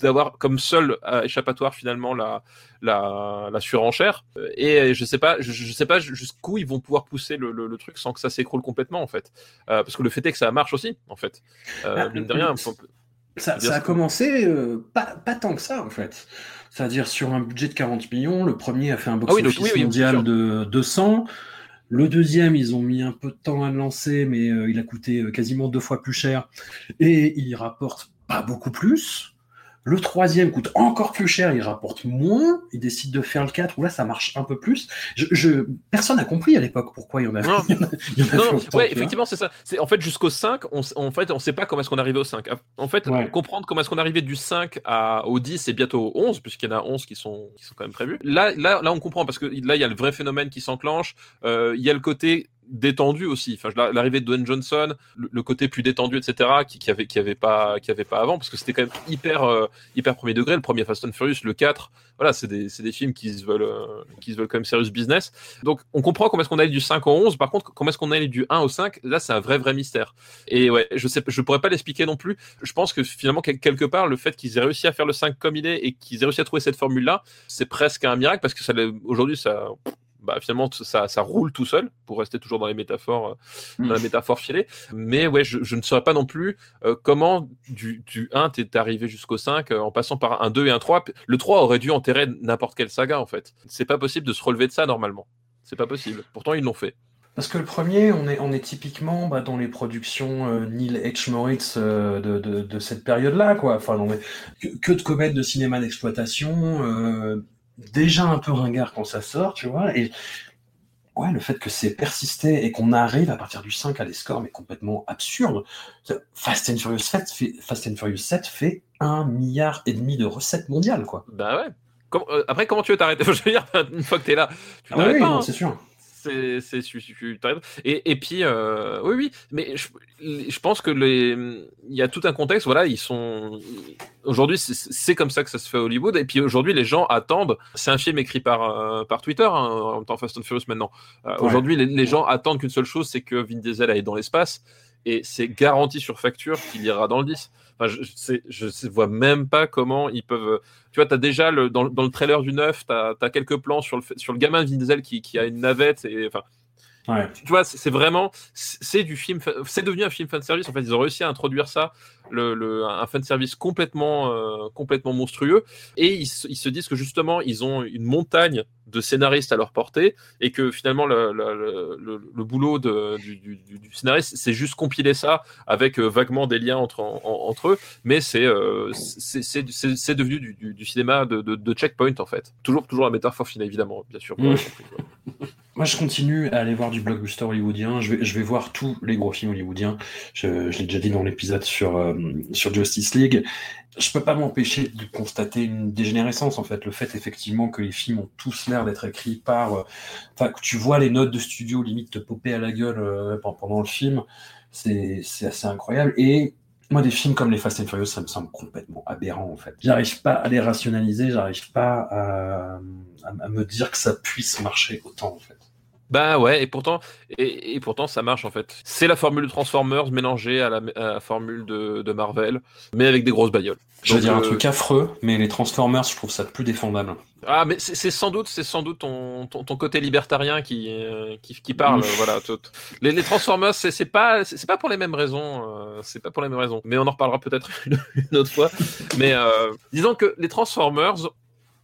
d'avoir comme seul euh, échappatoire finalement la la, la surenchère, et je sais pas, je, je sais pas jusqu'où ils vont pouvoir pousser le, le- le truc sans que ça s'écroule complètement en fait, Euh, parce que le fait est que ça marche aussi en fait, Euh, Ah, mine de rien. ça- Ça, a commencé euh, pas, pas tant que ça, en fait. C'est-à-dire, sur un budget de 40 millions, le premier a fait un Ah oui, box-office oui, oui, mondial de 200. Le deuxième, ils ont mis un peu de temps à le lancer, mais euh, il a coûté euh, quasiment deux fois plus cher. Et il rapporte pas beaucoup plus. Le troisième coûte encore plus cher, il rapporte moins. Il décide de faire le 4, où là, ça marche un peu plus. Je, je... Personne n'a compris à l'époque pourquoi il y en avait. Non. il y en a- il y en avait Non, autant, ouais, effectivement, c'est ça. C'est en fait jusqu'au 5, on, en fait, on sait pas comment est-ce qu'on est arrivé au 5. En fait, Ouais. comprendre comment est-ce qu'on est arrivé du 5 à, au 10 et bientôt au 11, puisqu'il y en a 11 qui sont, qui sont quand même prévus. Là, là, là, on comprend parce que là, il y a le vrai phénomène qui s'enclenche. Euh, il y a le côté détendu aussi. Enfin, la- l'arrivée de Dwayne Johnson, le, côté plus détendu, etc., qui, qui avait, qui pas, qui pas avant, parce que c'était quand même hyper, euh, hyper premier degré. Le premier Fast and Furious, le 4, voilà, c'est des, des films qui se veulent, euh, qui se veulent quand même serious business. Donc, on comprend comment est-ce qu'on allait du 5 au 11. Par contre, comment est-ce qu'on allait du 1 au 5 Là, c'est un vrai, vrai mystère. Et ouais, je sais, je pourrais pas l'expliquer non plus. Je pense que finalement, quel- quelque part, le fait qu'ils aient réussi à faire le 5 comme il est et qu'ils aient réussi à trouver cette formule-là, c'est presque un miracle parce que ça, aujourd'hui, ça, bah, finalement, ça, ça roule tout seul pour rester toujours dans les métaphores, euh, dans la métaphore filée. Mais ouais, je, je ne saurais pas non plus euh, comment du, du 1 t'es arrivé jusqu'au 5 euh, en passant par un 2 et un 3. Le 3 aurait dû enterrer n'importe quelle saga en fait. C'est pas possible de se relever de ça normalement. C'est pas possible. Pourtant, ils l'ont fait. Parce que le premier, on est, on est typiquement bah, dans les productions euh, Neil H. Moritz euh, de, de, de cette période-là, quoi. Enfin, dans les- que, que de comédies de cinéma d'exploitation, euh, déjà un peu ringard quand ça sort, tu vois. Et ouais, le fait que c'est persisté et qu'on arrive à partir du 5 à des scores mais complètement absurdes. Fast and Furious 7 fait, Fast and Furious 7 fait un milliard et demi de recettes mondiales, quoi. Bah ouais. Euh, après, comment tu veux t'arrêter? (laughs) Je veux dire, une fois que t'es là, tu Ah bah oui, pas. hein. c'est sûr. C'est, t'arrêtes. Et, et puis, euh, oui, oui, mais je, je pense que les, il y a tout un contexte. Voilà, ils sont aujourd'hui, c'est, c'est comme ça que ça se fait à Hollywood. Et puis aujourd'hui, les gens attendent. C'est un film écrit par euh, par Twitter, hein, en même temps Fast and Furious maintenant. Euh, Ouais. Aujourd'hui, les, les gens attendent qu'une seule chose, c'est que Vin Diesel aille dans l'espace. Et c'est garanti sur facture qu'il ira dans le 10. Je, sais- vois même pas comment ils peuvent. Tu vois, tu as déjà dans, le trailer du 9, tu as, quelques plans sur le, gamin de Vin Diesel qui, qui a une navette. Et, Ouais. tu vois, c'est vraiment, c'est du film, c'est devenu un film fan service. En fait, ils ont réussi à introduire ça, le, le- un fan service complètement, euh, complètement monstrueux. Et ils, se- ils se disent que justement, ils ont une montagne de scénaristes à leur portée et que finalement, le, le, le- boulot de- du, du- scénariste, c'est juste compiler ça avec euh, vaguement des liens entre, en- en- entre eux. Mais c'est euh, c'est- devenu du, du- cinéma de, de- de checkpoint en fait. Toujours, toujours la métaphore finale, évidemment, bien sûr. Mm. Moi, je continue à aller voir du blockbuster hollywoodien. Je vais, voir tous les gros films hollywoodiens. Je, l'ai déjà dit dans l'épisode sur, euh, sur Justice League. Je peux pas m'empêcher de constater une dégénérescence, en fait. Le fait, effectivement, que les films ont tous l'air d'être écrits par... euh, Enfin, que tu vois les notes de studio limite te popper à la gueule euh, pen- pendant le film. C'est assez incroyable. Et moi, des films comme les Fast and Furious, ça me semble complètement aberrant, en fait. J'arrive pas à les rationaliser, j'arrive pas à me dire que ça puisse marcher autant, en fait. Bah ouais, et pourtant, et, et pourtant ça marche en fait. C'est la formule de Transformers mélangée à la, à la formule de, de Marvel, mais avec des grosses bagnoles. Je veux dire un euh, truc affreux, mais les Transformers, je trouve ça plus défendable. Ah, mais c'est sans doute, c'est sans doute ton, ton, ton côté libertarien qui, euh, qui, qui parle. Ouf. voilà, tout. Les, les Transformers, c'est pas, c'est pas pour les mêmes raisons. euh, c'est pas pour les mêmes raisons. Mais on en reparlera peut-être une, (laughs) une autre fois. Mais disons que les Transformers,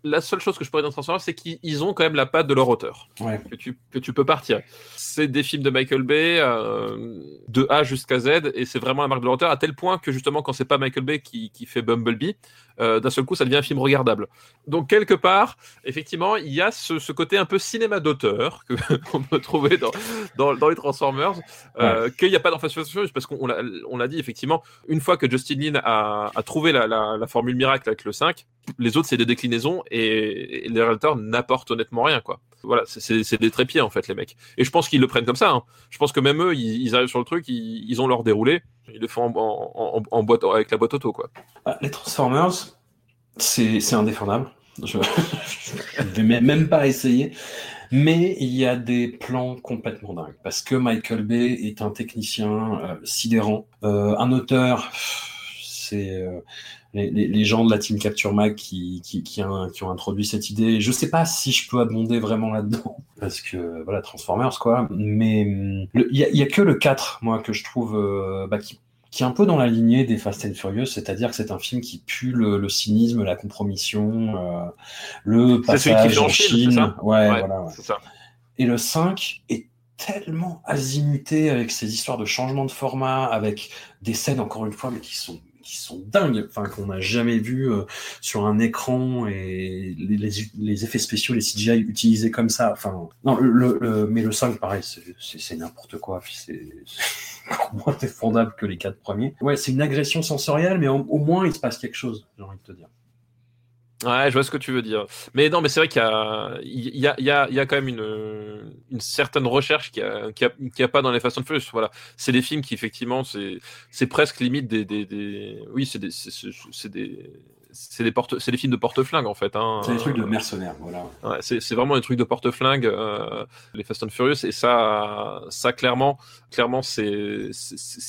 la seule chose que je pourrais dire de Transformers, c'est qu'ils ils ont quand même la patte de leur auteur. Ouais. que tu, que tu peux partir. C'est des films de Michael Bay, euh, de A jusqu'à Z, et c'est vraiment la marque de l'auteur, à tel point que justement, quand c'est pas Michael Bay qui, qui fait Bumblebee, euh, d'un seul coup, ça devient un film regardable. Donc, quelque part, effectivement, il y a ce, ce côté un peu cinéma d'auteur qu'on (laughs) peut trouver dans, dans, dans les Transformers, euh, qu'il n'y a pas and Furious, parce qu'on l'a on dit, effectivement, une fois que Justin Lin a, a trouvé la, la, la formule miracle avec le 5, les autres, c'est des déclinaisons, et, et les réalisateurs n'apportent honnêtement rien, quoi. Voilà, c'est- des trépieds, en fait, les mecs. Et je pense qu'ils le prennent comme ça. hein. Je pense que même eux, ils, arrivent sur le truc, ils, ont leur déroulé, ils le font en, boîte, avec la boîte auto, quoi. Ah, Les Transformers, c'est indéfendable. Je je vais même même pas essayer. Mais il y a des plans complètement dingues. Parce que Michael Bay est un technicien euh, sidérant. Euh, un auteur, c'est euh, les, les- les gens de la team Capture Mag qui, qui, qui, qui ont introduit cette idée. Je sais pas si je peux abonder vraiment là-dedans. (laughs) Parce que, voilà, Transformers, quoi. Mais le- il y, a- a que le 4, moi, que je trouve euh, bah, qui qui est un peu dans la lignée des Fast and Furious, c'est-à-dire que c'est un film qui pue le, le cynisme, la compromission, euh, le C'est celui qui passage en Chine, ça? Ouais, Ouais, voilà, ouais. ça. Et le 5 est tellement azimuté avec ces histoires de changement de format, avec des scènes, encore une fois, mais qui sont qui sont dingues, enfin qu'on n'a jamais vu euh, sur un écran et les, effets spéciaux, les CGI utilisés comme ça. Enfin, non, le, mais le 5, pareil, c'est- n'importe quoi. C'est (laughs) moins défendable que les quatre premiers. Ouais, c'est une agression sensorielle, mais au, au moins il se passe quelque chose, j'ai envie de te dire. Ouais, je vois ce que tu veux dire. Mais non, mais c'est vrai qu'il y a, il y a, il y a, quand même une, certaine recherche qui a, qui a, qui a pas dans les Fast and Furious. Voilà, c'est des films qui effectivement, c'est, presque limite des, des, des... oui, c'est des, c'est des, c'est des porte, c'est des films de porte-flingue en fait. Hein. C'est des trucs de mercenaires, voilà. Ouais, c'est vraiment des trucs de porte-flingue, euh, les Fast and Furious, et ça, ça clairement, clairement, c'est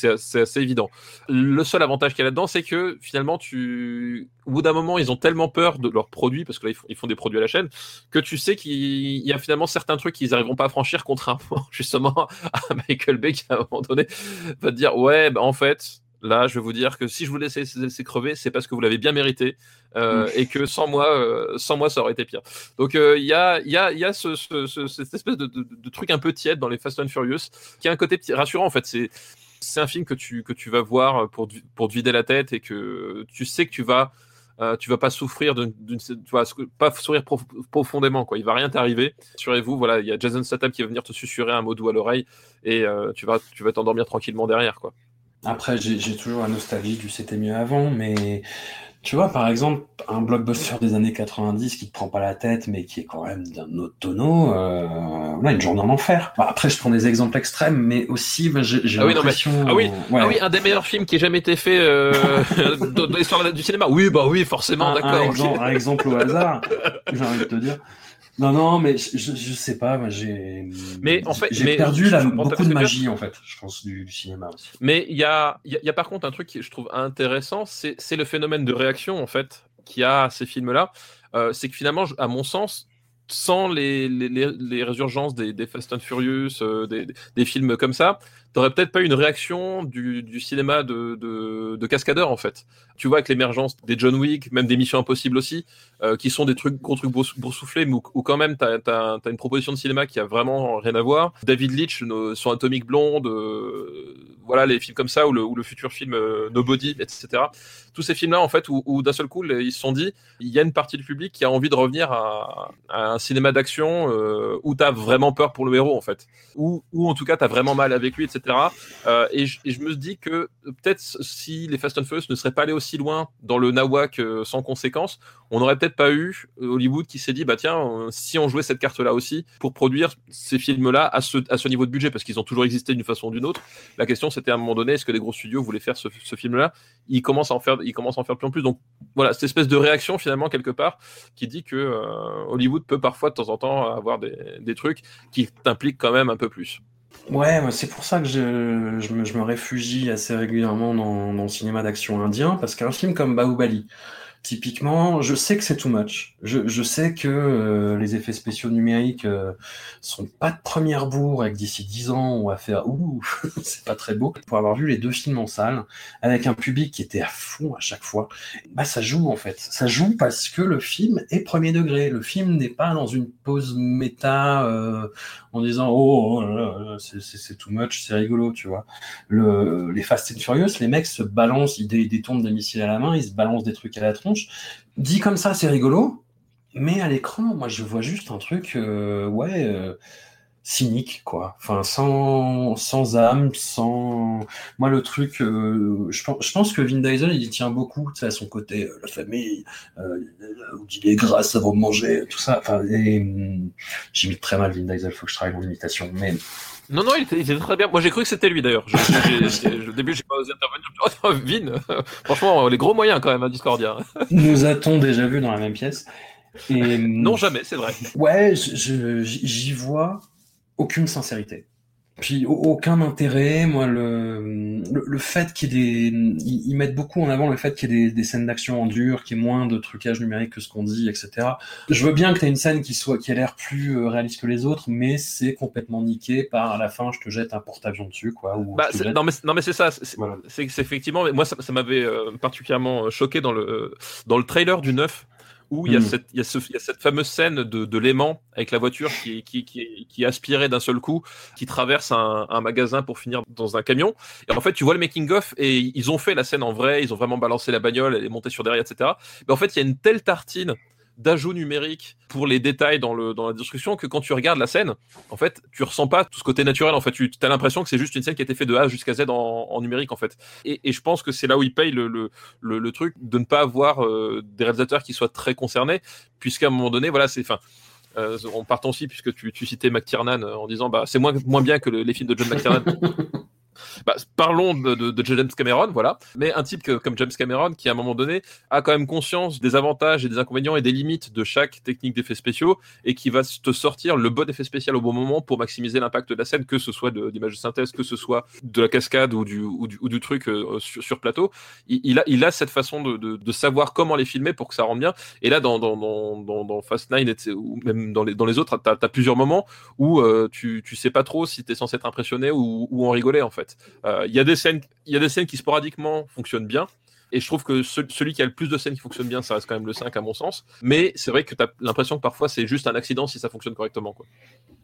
assez évident. Le seul avantage qu'il y a là-dedans, c'est que finalement, tu, au bout d'un moment, ils ont tellement peur de leurs produits, parce que là, ils font, ils font des produits à la chaîne, que tu sais qu'il y a finalement certains trucs qu'ils n'arriveront pas à franchir, (laughs) contrairement justement à Michael Bay qui, à un moment donné, va te dire, ouais, bah, en fait, Là, je vais vous dire que si je vous laisse laisser crever, c'est parce que vous l'avez bien mérité euh, et que sans moi, euh, sans moi, ça aurait été pire. Donc il y a, y a, y a ce, ce, ce, cette espèce de, de, de, truc un peu tiède dans les Fast and Furious qui a un côté petit, rassurant en fait. C'est c'est un film que tu que tu vas voir pour pour te vider la tête et que tu sais que tu vas euh, tu vas pas souffrir d'une, tu vas pas souffrir profondément quoi. Il va rien t'arriver. Assurez-vous, voilà, il y a Jason Statham qui va venir te susurrer un mot doux à l'oreille et euh, tu vas tu vas t'endormir tranquillement derrière quoi. Après, j'ai, toujours la nostalgie du c'était mieux avant, mais tu vois, par exemple, un blockbuster des années 90 qui te prend pas la tête, mais qui est quand même d'un autre tonneau, euh, là, une journée en enfer. Bah, après, je prends des exemples extrêmes, mais aussi, bah, j'ai, ah oui, l'impression... Mais... ah, oui. ouais. ah oui, un des meilleurs films qui ait jamais été fait euh, (laughs) dans, l'histoire du cinéma. Oui, bah oui, forcément, un, d'accord. Un exemple, un exemple au hasard, j'ai envie de te dire. Non, non, mais je, je, je sais pas, moi j'ai. Mais en fait, j'ai perdu la, beaucoup de bien. magie en fait, je pense, du, du cinéma aussi. Mais il y a, y, a, y a par contre un truc qui je trouve intéressant, c'est, c'est le phénomène de réaction en fait qu'il y a à ces films-là. Euh, c'est que finalement, à mon sens, sans les, les, les, les résurgences des, des Fast and Furious, euh, des, des films comme ça, t'aurais peut-être pas eu une réaction du, cinéma de, de, de cascadeur en fait. Tu vois avec l'émergence des John Wick, même des Missions Impossibles aussi, euh, qui sont des trucs gros trucs boursouflés, mais où, quand même t'as as, une proposition de cinéma qui a vraiment rien à voir. David Leitch no, sur Atomic Blonde, euh, voilà les films comme ça ou le, futur film euh, Nobody, etc. Tous ces films-là en fait où, d'un seul coup ils se sont dit il y a une partie du public qui a envie de revenir à, à un cinéma d'action où t'as vraiment peur pour le héros en fait, ou en tout cas t'as vraiment mal avec lui, etc. Euh, et, je, me dis que peut-être si les Fast and Furious ne seraient pas allés aussi loin dans le nawak euh, sans conséquence, on n'aurait peut-être pas eu Hollywood qui s'est dit bah tiens euh, si on jouait cette carte là aussi pour produire ces films là à ce, niveau de budget parce qu'ils ont toujours existé d'une façon ou d'une autre. La question c'était à un moment donné est-ce que les gros studios voulaient faire ce, ce film là Ils commencent à en faire ils commencent faire plus en plus. Donc voilà cette espèce de réaction finalement quelque part qui dit que euh, Hollywood peut parfois de temps en temps avoir des trucs qui t'impliquent quand même un peu plus. Ouais, c'est pour ça que je, me, réfugie assez régulièrement dans, dans le cinéma d'action indien, parce qu'un film comme Bahubali, typiquement, je sais que c'est too much. Je, sais que euh, les effets spéciaux numériques euh, sont pas de première bourre et que d'ici 10 ans, on va faire ouh, (laughs) c'est pas très beau. Pour avoir vu les deux films en salle, avec un public qui était à fond à chaque fois, bah ça joue en fait. Ça joue parce que le film est premier degré. Le film n'est pas dans une pause méta euh, en disant oh, oh c'est too much, c'est rigolo, tu vois. Le, les Fast and Furious, les mecs se balancent, ils détournent des missiles à la main, ils se balancent des trucs à la tronche. Dit comme ça, c'est rigolo, mais à l'écran, moi, je vois juste un truc, euh, ouais, euh, cynique, quoi. Enfin, sans, sans âme, sans. Moi, le truc, euh, je, pense, je pense que Vin Diesel, il y tient beaucoup, tu sais, à son côté, la famille, où il est grasse avant de manger, tout ça. Enfin, hum, j'imite très mal Vin Diesel, faut que je travaille mon imitation, mais. Non, non, il était, il était, très bien. Moi, j'ai cru que c'était lui d'ailleurs. (laughs) Au début, j'ai pas osé intervenir. Oh, Vin, (laughs) franchement, les gros moyens quand même à Discordia. Nous a-t-on déjà vu dans la même pièce Et, (laughs) Non, jamais, c'est vrai. Ouais, j'y vois aucune sincérité. Puis aucun intérêt, moi le, le, le fait qu'il y ait des, ils, ils, mettent beaucoup en avant le fait qu'il y ait des, des scènes d'action en dur, qu'il y ait moins de trucage numérique que ce qu'on dit, etc. Je veux bien que tu aies une scène qui soit qui a l'air plus euh, réaliste que les autres, mais c'est complètement niqué par à la fin je te jette un porte-avions dessus, quoi. Ou bah, jette... Non mais non mais c'est ça, c'est voilà. effectivement, moi ça, ça m'avait euh, particulièrement choqué dans le dans le trailer du 9 où il y, a Mm. cette, il, y a ce, il y a cette fameuse scène de, de l'aimant avec la voiture qui, qui, qui, qui est aspirée d'un seul coup, qui traverse un, un, magasin pour finir dans un camion. Et en fait, tu vois le making-of et ils ont fait la scène en vrai, ils ont vraiment balancé la bagnole, elle est montée sur derrière, etc. Mais en fait, il y a une telle tartine d'ajout numérique pour les détails dans, le, dans la description que quand tu regardes la scène, en fait, tu ressens pas tout ce côté naturel. En fait, tu as l'impression que c'est juste une scène qui a été faite de A jusqu'à Z en, numérique, en fait. Et, et je pense que c'est là où ils payent le, le, le, truc de ne pas avoir euh, des réalisateurs qui soient très concernés, puisqu'à un moment donné, voilà, c'est, enfin, euh, partant aussi, puisque tu, tu citais McTiernan en disant, bah, c'est moins, moins bien que le, les films de John McTiernan. (laughs) Bah, parlons de, James Cameron, voilà. Mais un type comme James Cameron, qui à un moment donné a quand même conscience des avantages et des inconvénients et des limites de chaque technique d'effets spéciaux et qui va te sortir le bon effet spécial au bon moment pour maximiser l'impact de la scène, que ce soit de, de, synthèse, que ce soit de la cascade ou du, ou du, ou du truc euh, sur, plateau. Il, a, il a cette façon de, de, savoir comment les filmer pour que ça rende bien. Et là, dans, dans, dans, dans Fast Nine ou même dans les, dans les autres, tu as, as, plusieurs moments où euh, tu, tu sais pas trop si tu es censé être impressionné ou, ou en rigoler en fait. Euh, Il y a des scènes, y a des scènes qui sporadiquement fonctionnent bien. Et je trouve que ce- celui qui a le plus de scènes qui fonctionnent bien, ça reste quand même le 5 à mon sens. Mais c'est vrai que tu as l'impression que parfois c'est juste un accident si ça fonctionne correctement.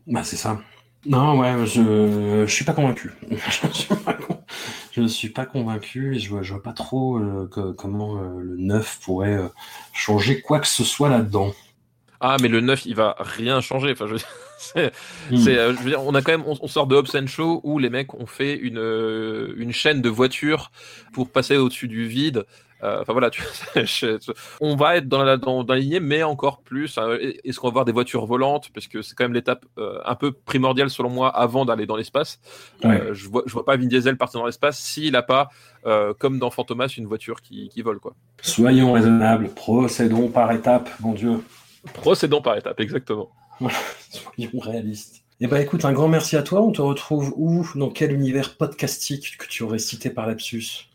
Bah, c'est ça. Non, ouais, je, je suis pas convaincu. (laughs) je, suis suis pas convaincu et je vois, vois pas trop euh, comment euh, le 9 pourrait changer quoi que ce soit là-dedans. Ah, mais le 9, il va rien changer. Enfin, je... (laughs) c'est- Hmm. euh, je veux dire, on a quand même, on, on sort de Hobbs and Show où les mecs ont fait une, euh, une chaîne de voitures pour passer au-dessus du vide. Euh, Enfin voilà, tu, (laughs) on va être dans la, dans, dans la lignée, mais encore plus. hein, Est-ce qu'on va voir des voitures volantes Parce que c'est quand même l'étape un peu primordiale selon moi avant d'aller dans l'espace. Ouais. Je vois, je vois pas Vin Diesel partir dans l'espace s'il a pas, comme dans Fantomas, une voiture qui, qui vole quoi. Soyons raisonnables, procédons par étapes, mon Dieu. Procédons par étapes, exactement. (laughs) Soyons réalistes. Eh ben écoute, un grand merci à toi. On te retrouve où? Dans quel univers podcastique que tu aurais cité par lapsus?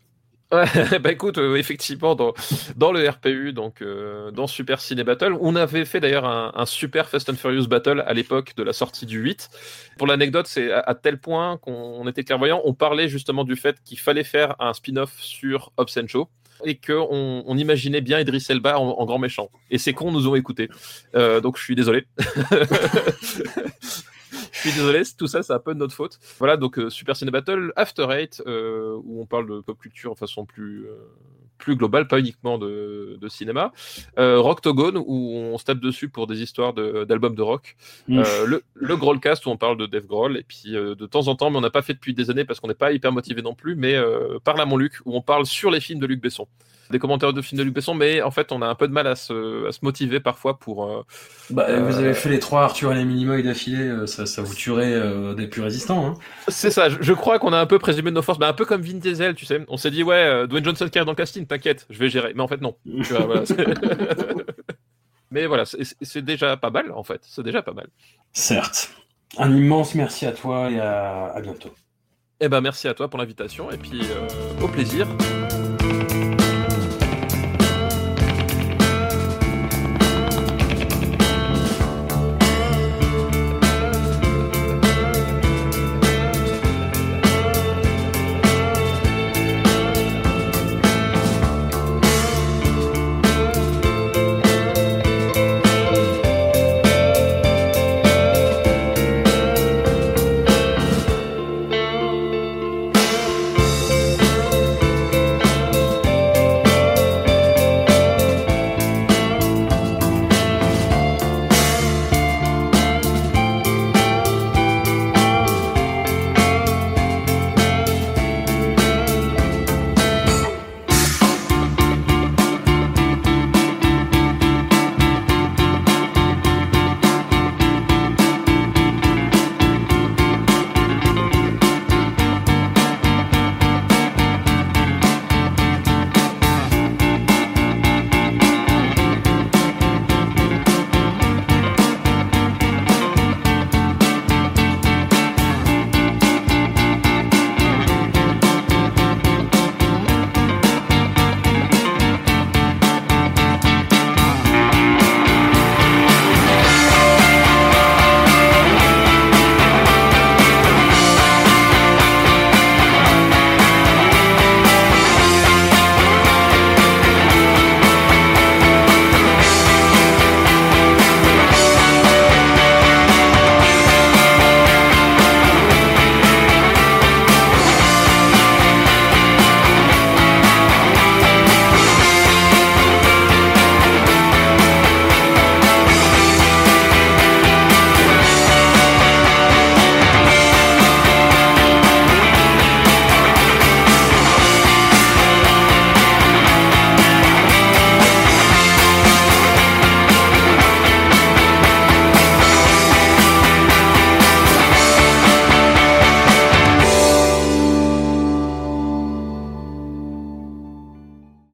Ouais, (laughs) bah écoute, euh, effectivement, dans, dans le RPU, donc euh, dans Super Ciné Battle, on avait fait d'ailleurs un, un super Fast and Furious Battle à l'époque de la sortie du 8. Pour l'anecdote, c'est à, à tel point qu'on était clairvoyant, on parlait justement du fait qu'il fallait faire un spin-off sur Hobbs and Show et qu'on on imaginait bien Idris Elba en, grand méchant. Et ces cons nous ont écoutés. Euh, donc je suis désolé. (laughs) Je suis désolé, tout ça, c'est un peu de notre faute. Voilà, donc euh, Super Ciné Battle, After Eight, euh, où on parle de pop culture en façon plus, plus globale, pas uniquement de, de cinéma. Euh, Rocktogone, où on se tape dessus pour des histoires d'albums de, rock. Euh, le, le Grollcast, où on parle de Dave Grohl. Et puis euh, de temps en temps, mais on n'a pas fait depuis des années parce qu'on n'est pas hyper motivé non plus, mais euh, Parle à mon Luc, où on parle sur les films de Luc Besson. Des commentaires de films de Luc Besson, mais en fait, on a un peu de mal à se, à se motiver parfois pour. euh, Bah, Euh, Vous avez fait les trois Arthur et les Minimoy d'affilée, euh, ça, ça vous tuerait euh, des plus résistants. Hein. C'est ça, je, je crois qu'on a un peu présumé de nos forces, mais un peu comme Vin Diesel, tu sais. On s'est dit, ouais, Dwayne Johnson qui est dans le casting, t'inquiète, je vais gérer. Mais en fait, non. Tu vois, voilà, c'est- (laughs) mais voilà, c'est- déjà pas mal, en fait. C'est déjà pas mal. Certes. Un immense merci à toi et à, à bientôt. Eh ben, merci à toi pour l'invitation, et puis au plaisir.